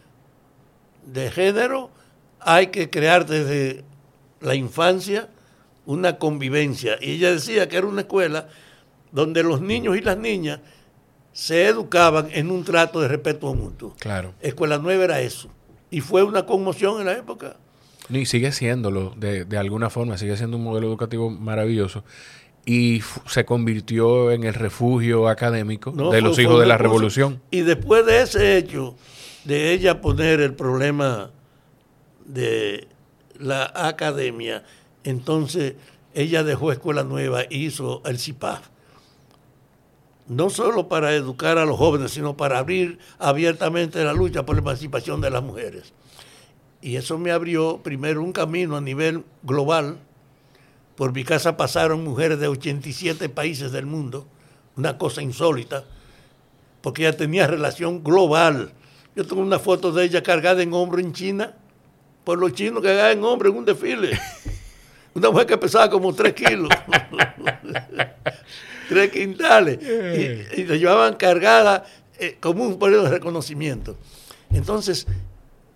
de género, hay que crear desde la infancia una convivencia. Y ella decía que era una escuela donde los niños y las niñas se educaban en un trato de respeto mutuo. Claro. Escuela Nueva era eso. Y fue una conmoción en la época. Y sigue siéndolo, de, de alguna forma, sigue siendo un modelo educativo maravilloso y se convirtió en el refugio académico de los hijos de la revolución. Y después de ese hecho, de ella poner el problema de la academia, entonces ella dejó Escuela Nueva e hizo el CIPAF. No solo para educar a los jóvenes, sino para abrir abiertamente la lucha por la emancipación de las mujeres. Y eso me abrió primero un camino a nivel global, por mi casa pasaron mujeres de 87 países del mundo, una cosa insólita, porque ella tenía relación global. Yo tengo una foto de ella cargada en hombro en China, por los chinos que hagan en hombro en un desfile. Una mujer que pesaba como 3 kilos, 3 quintales, y, la llevaban cargada eh, como un periodo de reconocimiento. Entonces,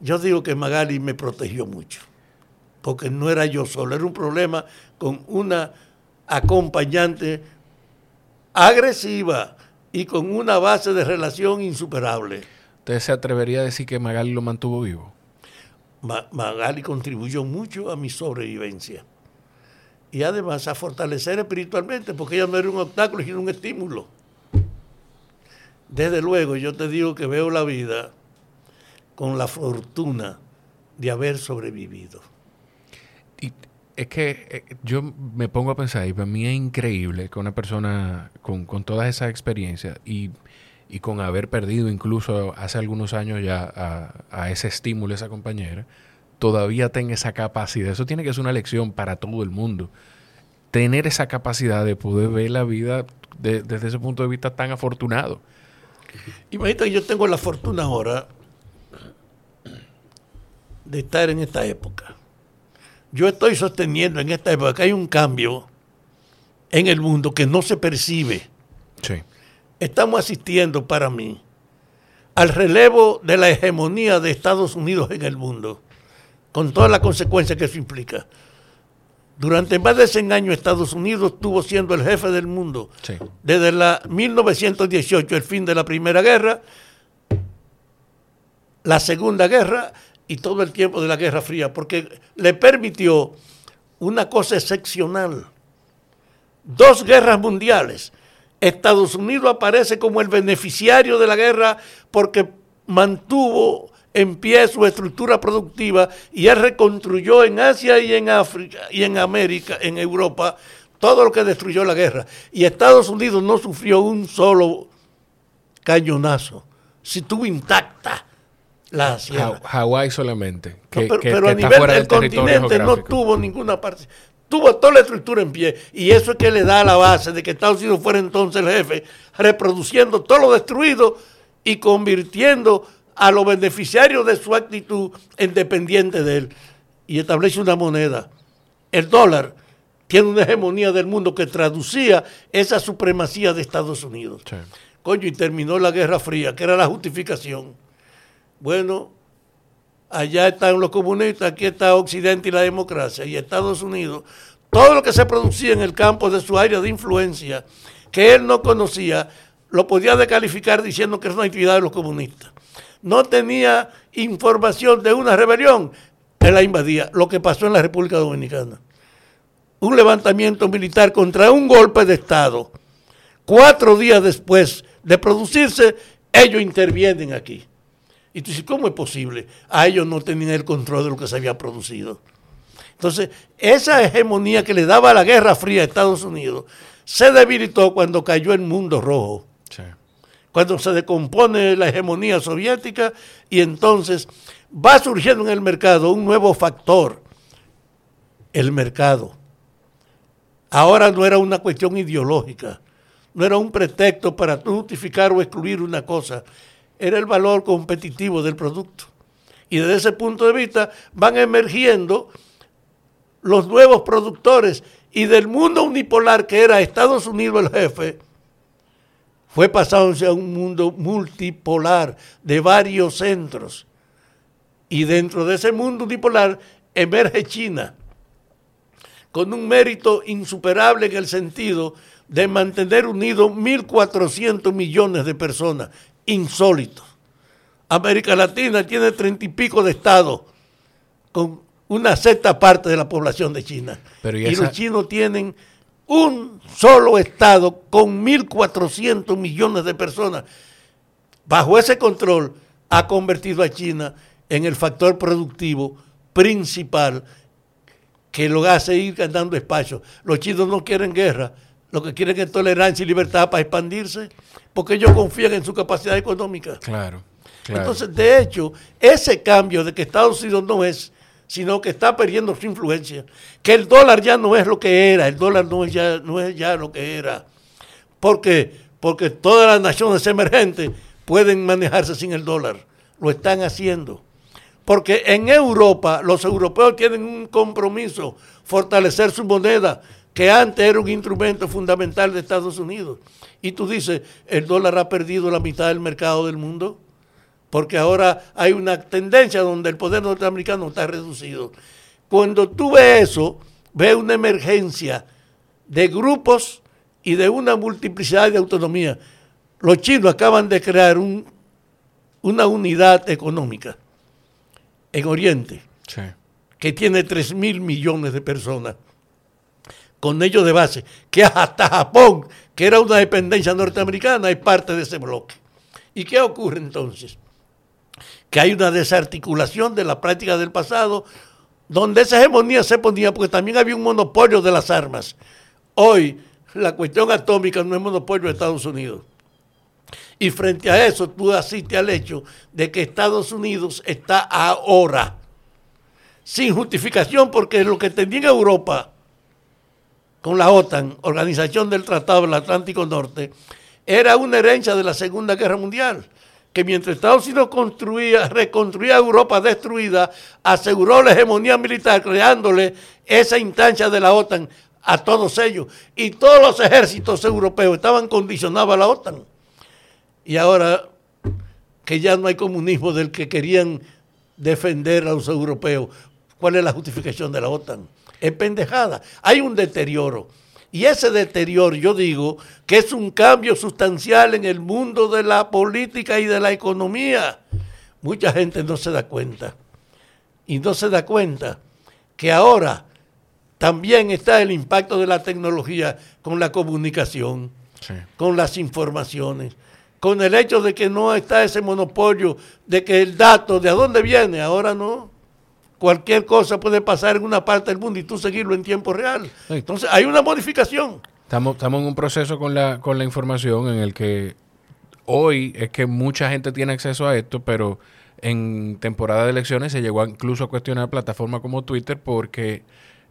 yo digo que Magali me protegió mucho porque no era yo solo, era un problema con una acompañante agresiva y con una base de relación insuperable. ¿Usted se atrevería a decir que Magali lo mantuvo vivo? Magali contribuyó mucho a mi sobrevivencia. Y además a fortalecer espiritualmente, porque ella no era un obstáculo, sino un estímulo. Desde luego, yo te digo que veo la vida con la fortuna de haber sobrevivido. Y es que eh, yo me pongo a pensar, y para mí es increíble que una persona con, con todas esas experiencias y, con haber perdido incluso hace algunos años ya a, ese estímulo, esa compañera, todavía tenga esa capacidad. Eso tiene que ser una lección para todo el mundo. Tener esa capacidad de poder ver la vida desde ese punto de vista tan afortunado. Imagínate que yo tengo la fortuna ahora de estar en esta época yo estoy sosteniendo en esta época que hay un cambio en el mundo que no se percibe. Sí. Estamos asistiendo para mí al relevo de la hegemonía de Estados Unidos en el mundo, con todas las consecuencias que eso implica. Durante más de 100 años Estados Unidos estuvo siendo el jefe del mundo. Sí. Desde la 1918, el fin de la Primera Guerra, la Segunda Guerra y todo el tiempo de la Guerra Fría, porque le permitió una cosa excepcional. Dos guerras mundiales. Estados Unidos aparece como el beneficiario de la guerra porque mantuvo en pie su estructura productiva y él reconstruyó en Asia y en África y en América, en Europa, todo lo que destruyó la guerra. Y Estados Unidos no sufrió un solo cañonazo, si estuvo intacta la Hawái solamente. pero, a nivel del, continente no tuvo ninguna parte. Tuvo toda la estructura en pie. Y eso es que le da la base de que Estados Unidos fuera entonces el jefe, reproduciendo todo lo destruido y convirtiendo a los beneficiarios de su actitud en dependientes de él. Y establece una moneda. El dólar tiene una hegemonía del mundo que traducía esa supremacía de Estados Unidos. Coño, y terminó la Guerra Fría, que era la justificación bueno, allá están los comunistas, aquí está Occidente y la democracia, y Estados Unidos, todo lo que se producía en el campo de su área de influencia, que él no conocía, lo podía descalificar diciendo que es una actividad de los comunistas. No tenía información de una rebelión, él la invadía, lo que pasó en la República Dominicana. Un levantamiento militar contra un golpe de Estado. Cuatro días después de producirse, ellos intervienen aquí. Y tú dices, ¿cómo es posible? A ellos no tenían el control de lo que se había producido. Entonces, esa hegemonía que le daba la Guerra Fría a Estados Unidos se debilitó cuando cayó el mundo rojo. Cuando se decompone la hegemonía soviética y entonces va surgiendo en el mercado un nuevo factor, el mercado. Ahora no era una cuestión ideológica, no era un pretexto para justificar o excluir una cosa, era el valor competitivo del producto. Y desde ese punto de vista van emergiendo los nuevos productores y del mundo unipolar que era Estados Unidos el jefe, fue pasándose a un mundo multipolar de varios centros. Y dentro de ese mundo unipolar emerge China, con un mérito insuperable en el sentido de mantener unidos 1.400 millones de personas, insólito. América Latina tiene treinta y pico de estados con una sexta parte de la población de China. y, los chinos tienen un solo estado con 1.400 millones de personas. Bajo ese control ha convertido a China en el factor productivo principal que lo hace ir ganando espacio. Los chinos no quieren guerra, lo que quieren es tolerancia y libertad para expandirse, porque ellos confían en su capacidad económica. Claro. Entonces, de hecho, ese cambio de que Estados Unidos no es sino que está perdiendo su influencia. Que el dólar ya no es lo que era, el dólar no es ya, no es ya lo que era. ¿Por qué? Porque todas las naciones emergentes pueden manejarse sin el dólar. Lo están haciendo. Porque en Europa los europeos tienen un compromiso, fortalecer su moneda, que antes era un instrumento fundamental de Estados Unidos. Y tú dices, el dólar ha perdido la mitad del mercado del mundo porque ahora hay una tendencia donde el poder norteamericano está reducido. Cuando tú ves eso, ves una emergencia de grupos y de una multiplicidad de autonomía. Los chinos acaban de crear una unidad económica en Oriente que tiene 3 mil millones de personas con ellos de base, que hasta Japón, que era una dependencia norteamericana, es parte de ese bloque. ¿Y qué ocurre entonces? Que hay una desarticulación de la práctica del pasado, donde esa hegemonía se ponía, porque también había un monopolio de las armas. Hoy, la cuestión atómica no es monopolio de Estados Unidos. Y frente a eso, tú asistes al hecho de que Estados Unidos está ahora, sin justificación, porque lo que tenía Europa con la OTAN, Organización del Tratado del Atlántico Norte, era una herencia de la Segunda Guerra Mundial que mientras Estados Unidos construía, reconstruía Europa destruida, aseguró la hegemonía militar creándole esa instancia de la OTAN a todos ellos. Y todos los ejércitos europeos estaban condicionados a la OTAN. Y ahora que ya no hay comunismo del que querían defender a los europeos, ¿cuál es la justificación de la OTAN? Es pendejada. Hay un deterioro. Y ese deterioro, yo digo, que es un cambio sustancial en el mundo de la política y de la economía. Mucha gente no se da cuenta. Y no se da cuenta que ahora también está el impacto de la tecnología con la comunicación, con las informaciones, con el hecho de que no está ese monopolio de que el dato de a dónde viene, ahora no cualquier cosa puede pasar en una parte del mundo y tú seguirlo en tiempo real. Entonces hay una modificación. Estamos, estamos en un proceso con la, con la información en el que hoy es que mucha gente tiene acceso a esto, pero en temporada de elecciones se llegó incluso a cuestionar plataformas como Twitter porque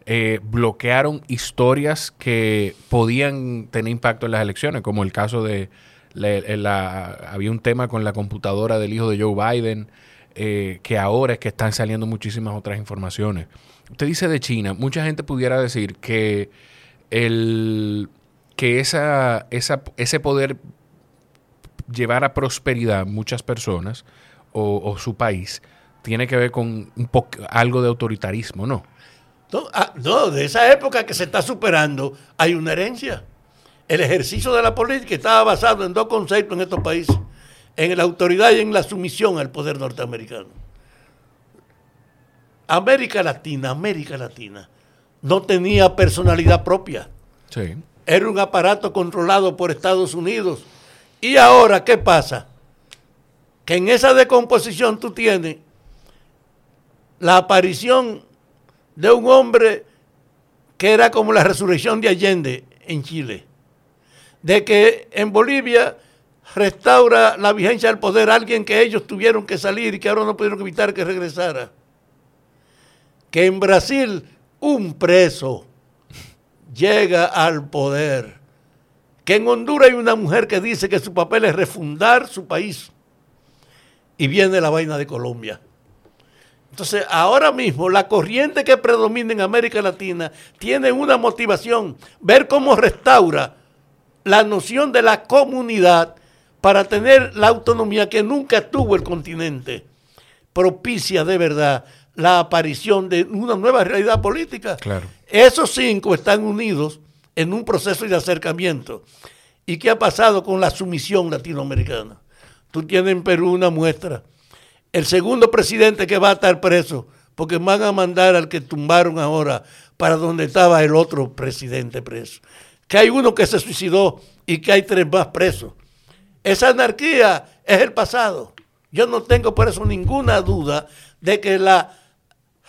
eh, bloquearon historias que podían tener impacto en las elecciones, como el caso de la, había un tema con la computadora del hijo de Joe Biden eh, que ahora es que están saliendo muchísimas otras informaciones. Usted dice de China, mucha gente pudiera decir que el que esa, ese poder llevar a prosperidad muchas personas o, su país tiene que ver con algo de autoritarismo, ¿no? No, ah, no, de esa época que se está superando hay una herencia. El ejercicio de la política estaba basado en dos conceptos en estos países en la autoridad y en la sumisión al poder norteamericano. América Latina, América Latina, no tenía personalidad propia. Era un aparato controlado por Estados Unidos Y ahora, ¿qué pasa? Que en esa decomposición tú tienes la aparición de un hombre que era como la resurrección de Allende en Chile, de que en Bolivia restaura la vigencia del poder. Alguien que ellos tuvieron que salir y que ahora no pudieron evitar que regresara, que en Brasil un preso llega al poder, que en Honduras hay una mujer que dice que su papel es refundar su país. Y viene la vaina de Colombia. Entonces, ahora mismo la corriente que predomina en América Latina tiene una motivación, ver cómo restaura la noción de la comunidad para tener la autonomía que nunca tuvo el continente. Propicia de verdad la aparición de una nueva realidad política. Claro. Esos cinco están unidos en un proceso de acercamiento. ¿Y qué ha pasado con la sumisión latinoamericana? Tú tienes en Perú una muestra el segundo presidente que va a estar preso, porque van a mandar al que tumbaron ahora para donde estaba el otro presidente preso. Que hay uno que se suicidó y que hay tres más presos. Esa anarquía es el pasado. Yo no tengo por eso ninguna duda de que la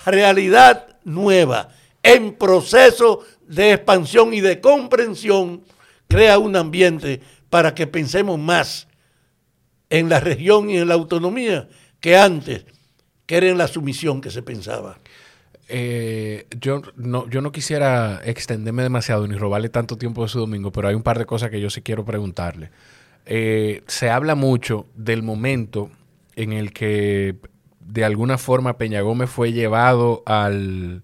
realidad nueva en proceso de expansión y de comprensión crea un ambiente para que pensemos más en la región y en la autonomía que antes, que era en la sumisión que se pensaba. Eh, yo, no, yo no quisiera extenderme demasiado ni robarle tanto tiempo de su domingo, pero hay un par de cosas que yo sí quiero preguntarle. Eh, se habla mucho del momento en el que de alguna forma Peña Gómez fue llevado al,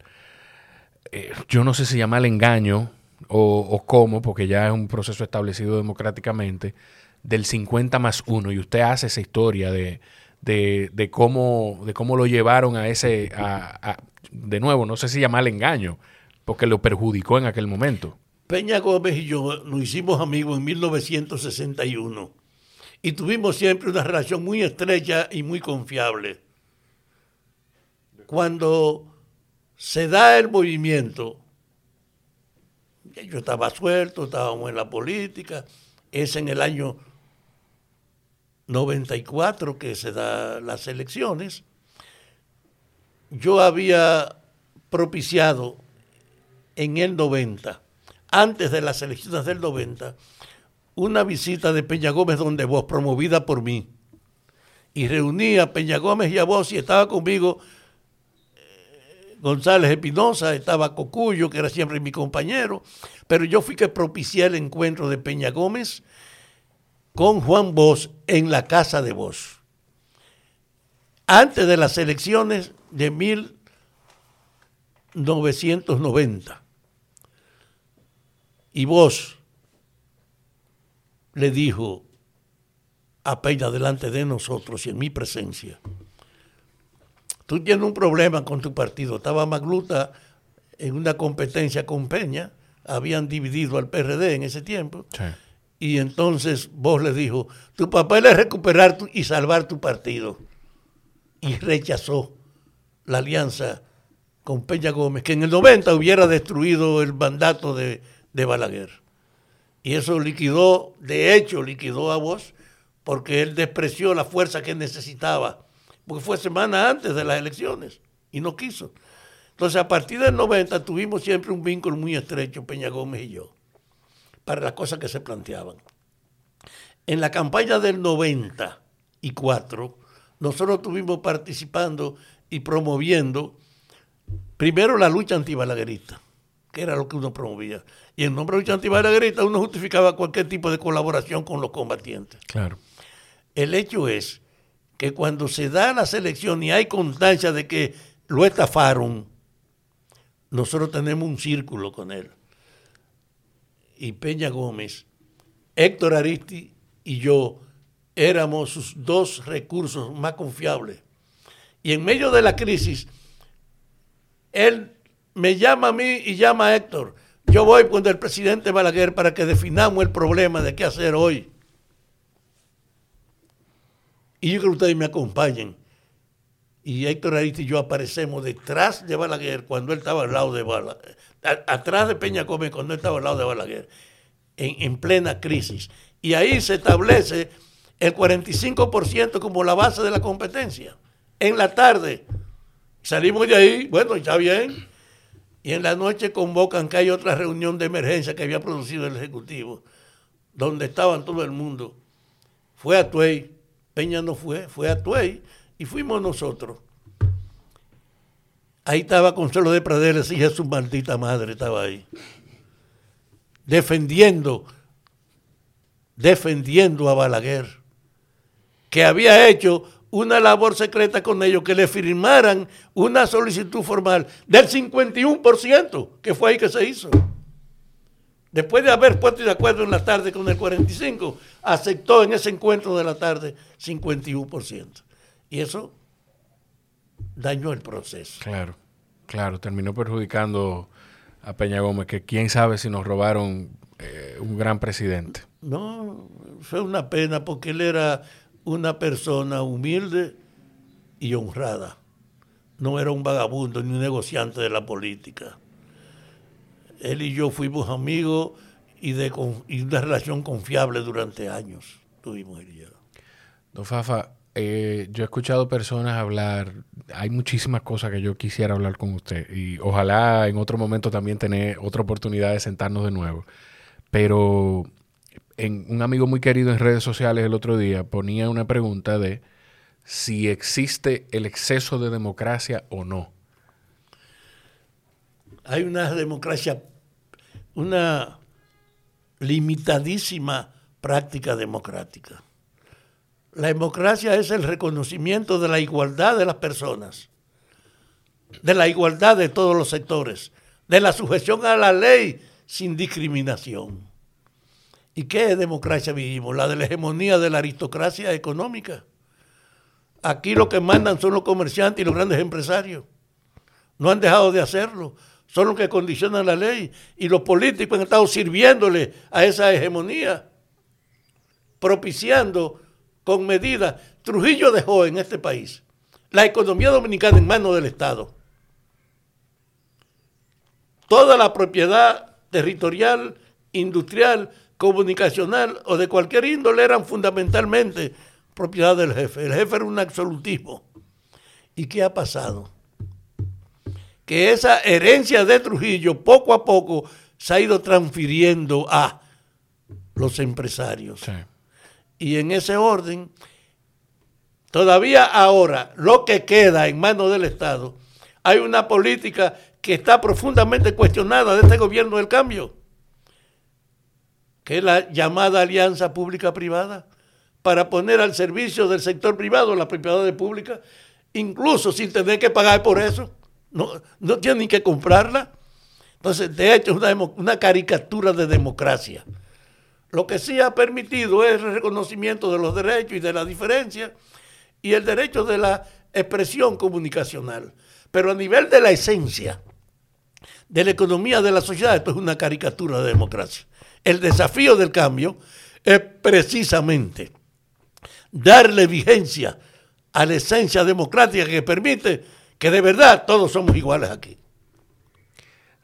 eh, yo no sé si llama el engaño o, cómo, porque ya es un proceso establecido democráticamente, del 50 más 1. Y usted hace esa historia de, de, cómo, de cómo lo llevaron a ese, a, de nuevo, no sé si llamarle engaño, porque lo perjudicó en aquel momento. Peña Gómez y yo nos hicimos amigos en 1961 y tuvimos siempre una relación muy estrecha y muy confiable. Cuando se da el movimiento, yo estaba suelto, estábamos en la política, es en el año 94 que se da las elecciones, yo había propiciado en el 90, antes de las elecciones del 90, una visita de Peña Gómez donde vos, promovida por mí, y reuní a Peña Gómez y a vos, y estaba conmigo eh, González Espinosa, estaba Cocuyo, que era siempre mi compañero, pero yo fui que propicié el encuentro de Peña Gómez con Juan Bosch en la casa de Bosch. Antes de las elecciones de 1990. Y Bosch le dijo a Peña delante de nosotros y en mi presencia, tú tienes un problema con tu partido. Estaba Magluta en una competencia con Peña, habían dividido al PRD en ese tiempo. Sí y entonces vos le dijo, tu papel es recuperar tu, y salvar tu partido. Y rechazó la alianza con Peña Gómez, que en el 90 hubiera destruido el mandato de, de Balaguer. Y eso liquidó, de hecho, liquidó a vos, porque él despreció la fuerza que necesitaba, porque fue semana antes de las elecciones y no quiso. Entonces, a partir del 90 tuvimos siempre un vínculo muy estrecho, Peña Gómez y yo para las cosas que se planteaban. En la campaña del 94, nosotros estuvimos participando y promoviendo primero la lucha antibalaguerista, que era lo que uno promovía. Y en nombre de lucha antibalaguerista uno justificaba cualquier tipo de colaboración con los combatientes. Claro. El hecho es que cuando se da la selección y hay constancia de que lo estafaron, nosotros tenemos un círculo con él y Peña Gómez, Héctor Aristi y yo éramos sus dos recursos más confiables. Y en medio de la crisis, él me llama a mí y llama a Héctor. Yo voy con el presidente Balaguer para que definamos el problema de qué hacer hoy. Y yo creo que ustedes me acompañen. Y Héctor Aristi y yo aparecemos detrás de Balaguer cuando él estaba al lado de Balaguer atrás de Peña Gómez cuando estaba al lado de Balaguer, en, en, plena crisis. y ahí se establece el 45% como la base de la competencia. En la tarde salimos de ahí, bueno, ya bien, y en la noche convocan que hay otra reunión de emergencia que había producido el Ejecutivo, donde estaban todo el mundo. Fue a Tuey, Peña no fue, fue a Tuey, y fuimos nosotros. Ahí estaba Consuelo de Praderes, hija de su maldita madre, estaba ahí. Defendiendo, defendiendo a Balaguer, que había hecho una labor secreta con ellos, que le firmaran una solicitud formal del 51%, que fue ahí que se hizo. Después de haber puesto de acuerdo en la tarde con el 45%, aceptó en ese encuentro de la tarde 51%. Y eso dañó el proceso. Claro, claro, terminó perjudicando a Peña Gómez, que quién sabe si nos robaron eh, un gran presidente. No, fue una pena porque él era una persona humilde y honrada. No era un vagabundo ni un negociante de la política. Él y yo fuimos amigos y de una relación confiable durante años. Tuvimos él y yo. Don Fafa, eh, yo he escuchado personas hablar, hay muchísimas cosas que yo quisiera hablar con usted y ojalá en otro momento también tener otra oportunidad de sentarnos de nuevo. Pero en, un amigo muy querido en redes sociales el otro día ponía una pregunta de si existe el exceso de democracia o no. Hay una democracia, una limitadísima práctica democrática. La democracia es el reconocimiento de la igualdad de las personas, de la igualdad de todos los sectores, de la sujeción a la ley sin discriminación. ¿Y qué democracia vivimos? La de la hegemonía de la aristocracia económica. Aquí lo que mandan son los comerciantes y los grandes empresarios. No han dejado de hacerlo. Son los que condicionan la ley. Y los políticos han estado sirviéndole a esa hegemonía, propiciando con medidas. Trujillo dejó en este país la economía dominicana en manos del Estado. Toda la propiedad territorial, industrial, comunicacional o de cualquier índole eran fundamentalmente propiedad del jefe. El jefe era un absolutismo. ¿Y qué ha pasado? Que esa herencia de Trujillo poco a poco se ha ido transfiriendo a los empresarios. Y en ese orden, todavía ahora, lo que queda en manos del Estado, hay una política que está profundamente cuestionada de este gobierno del cambio que es la llamada alianza pública-privada, para poner al servicio del sector privado la propiedad pública, incluso sin tener que pagar por eso. No, no tienen que comprarla. Entonces, de hecho, es una, una caricatura de democracia. Lo que sí ha permitido es el reconocimiento de los derechos y de la diferencia y el derecho de la expresión comunicacional. Pero a nivel de la esencia de la economía de la sociedad, esto es una caricatura de democracia. El desafío del cambio es precisamente darle vigencia a la esencia democrática que permite que de verdad todos somos iguales aquí.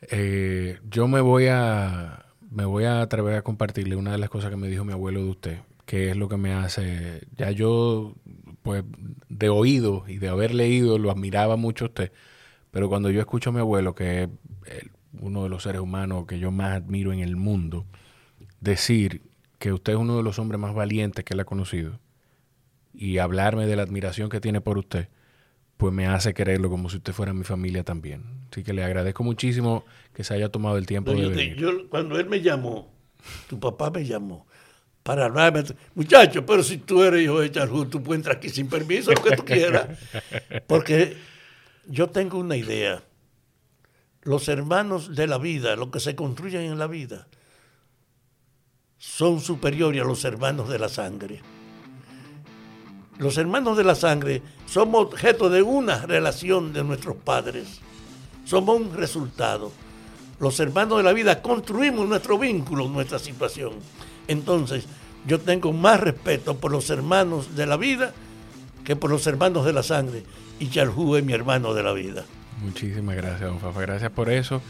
Eh, yo me voy a me voy a atrever a compartirle una de las cosas que me dijo mi abuelo de usted, que es lo que me hace, ya yo pues de oído y de haber leído lo admiraba mucho usted, pero cuando yo escucho a mi abuelo, que es uno de los seres humanos que yo más admiro en el mundo, decir que usted es uno de los hombres más valientes que él ha conocido y hablarme de la admiración que tiene por usted, pues me hace quererlo como si usted fuera mi familia también. Así que le agradezco muchísimo que se haya tomado el tiempo de venir. cuando él me llamó, tu papá me llamó para hablarme, muchacho, pero si tú eres hijo de Charjú, tú puedes entrar aquí sin permiso, lo que tú quieras. Porque yo tengo una idea. Los hermanos de la vida, lo que se construyen en la vida, son superiores a los hermanos de la sangre. Los hermanos de la sangre somos objeto de una relación de nuestros padres. Somos un resultado. Los hermanos de la vida construimos nuestro vínculo, nuestra situación. Entonces, yo tengo más respeto por los hermanos de la vida que por los hermanos de la sangre. Y Charjú es mi hermano de la vida. Muchísimas gracias, don Fafa. Gracias por eso.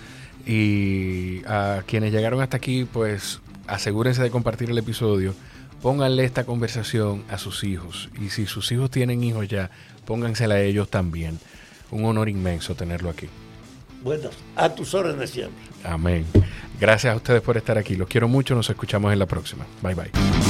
Y a quienes llegaron hasta aquí, pues asegúrense de compartir el episodio. Pónganle esta conversación a sus hijos. Y si sus hijos tienen hijos ya, póngansela a ellos también. Un honor inmenso tenerlo aquí. Bueno, a tus órdenes siempre. Amén. Gracias a ustedes por estar aquí. Los quiero mucho. Nos escuchamos en la próxima. Bye bye.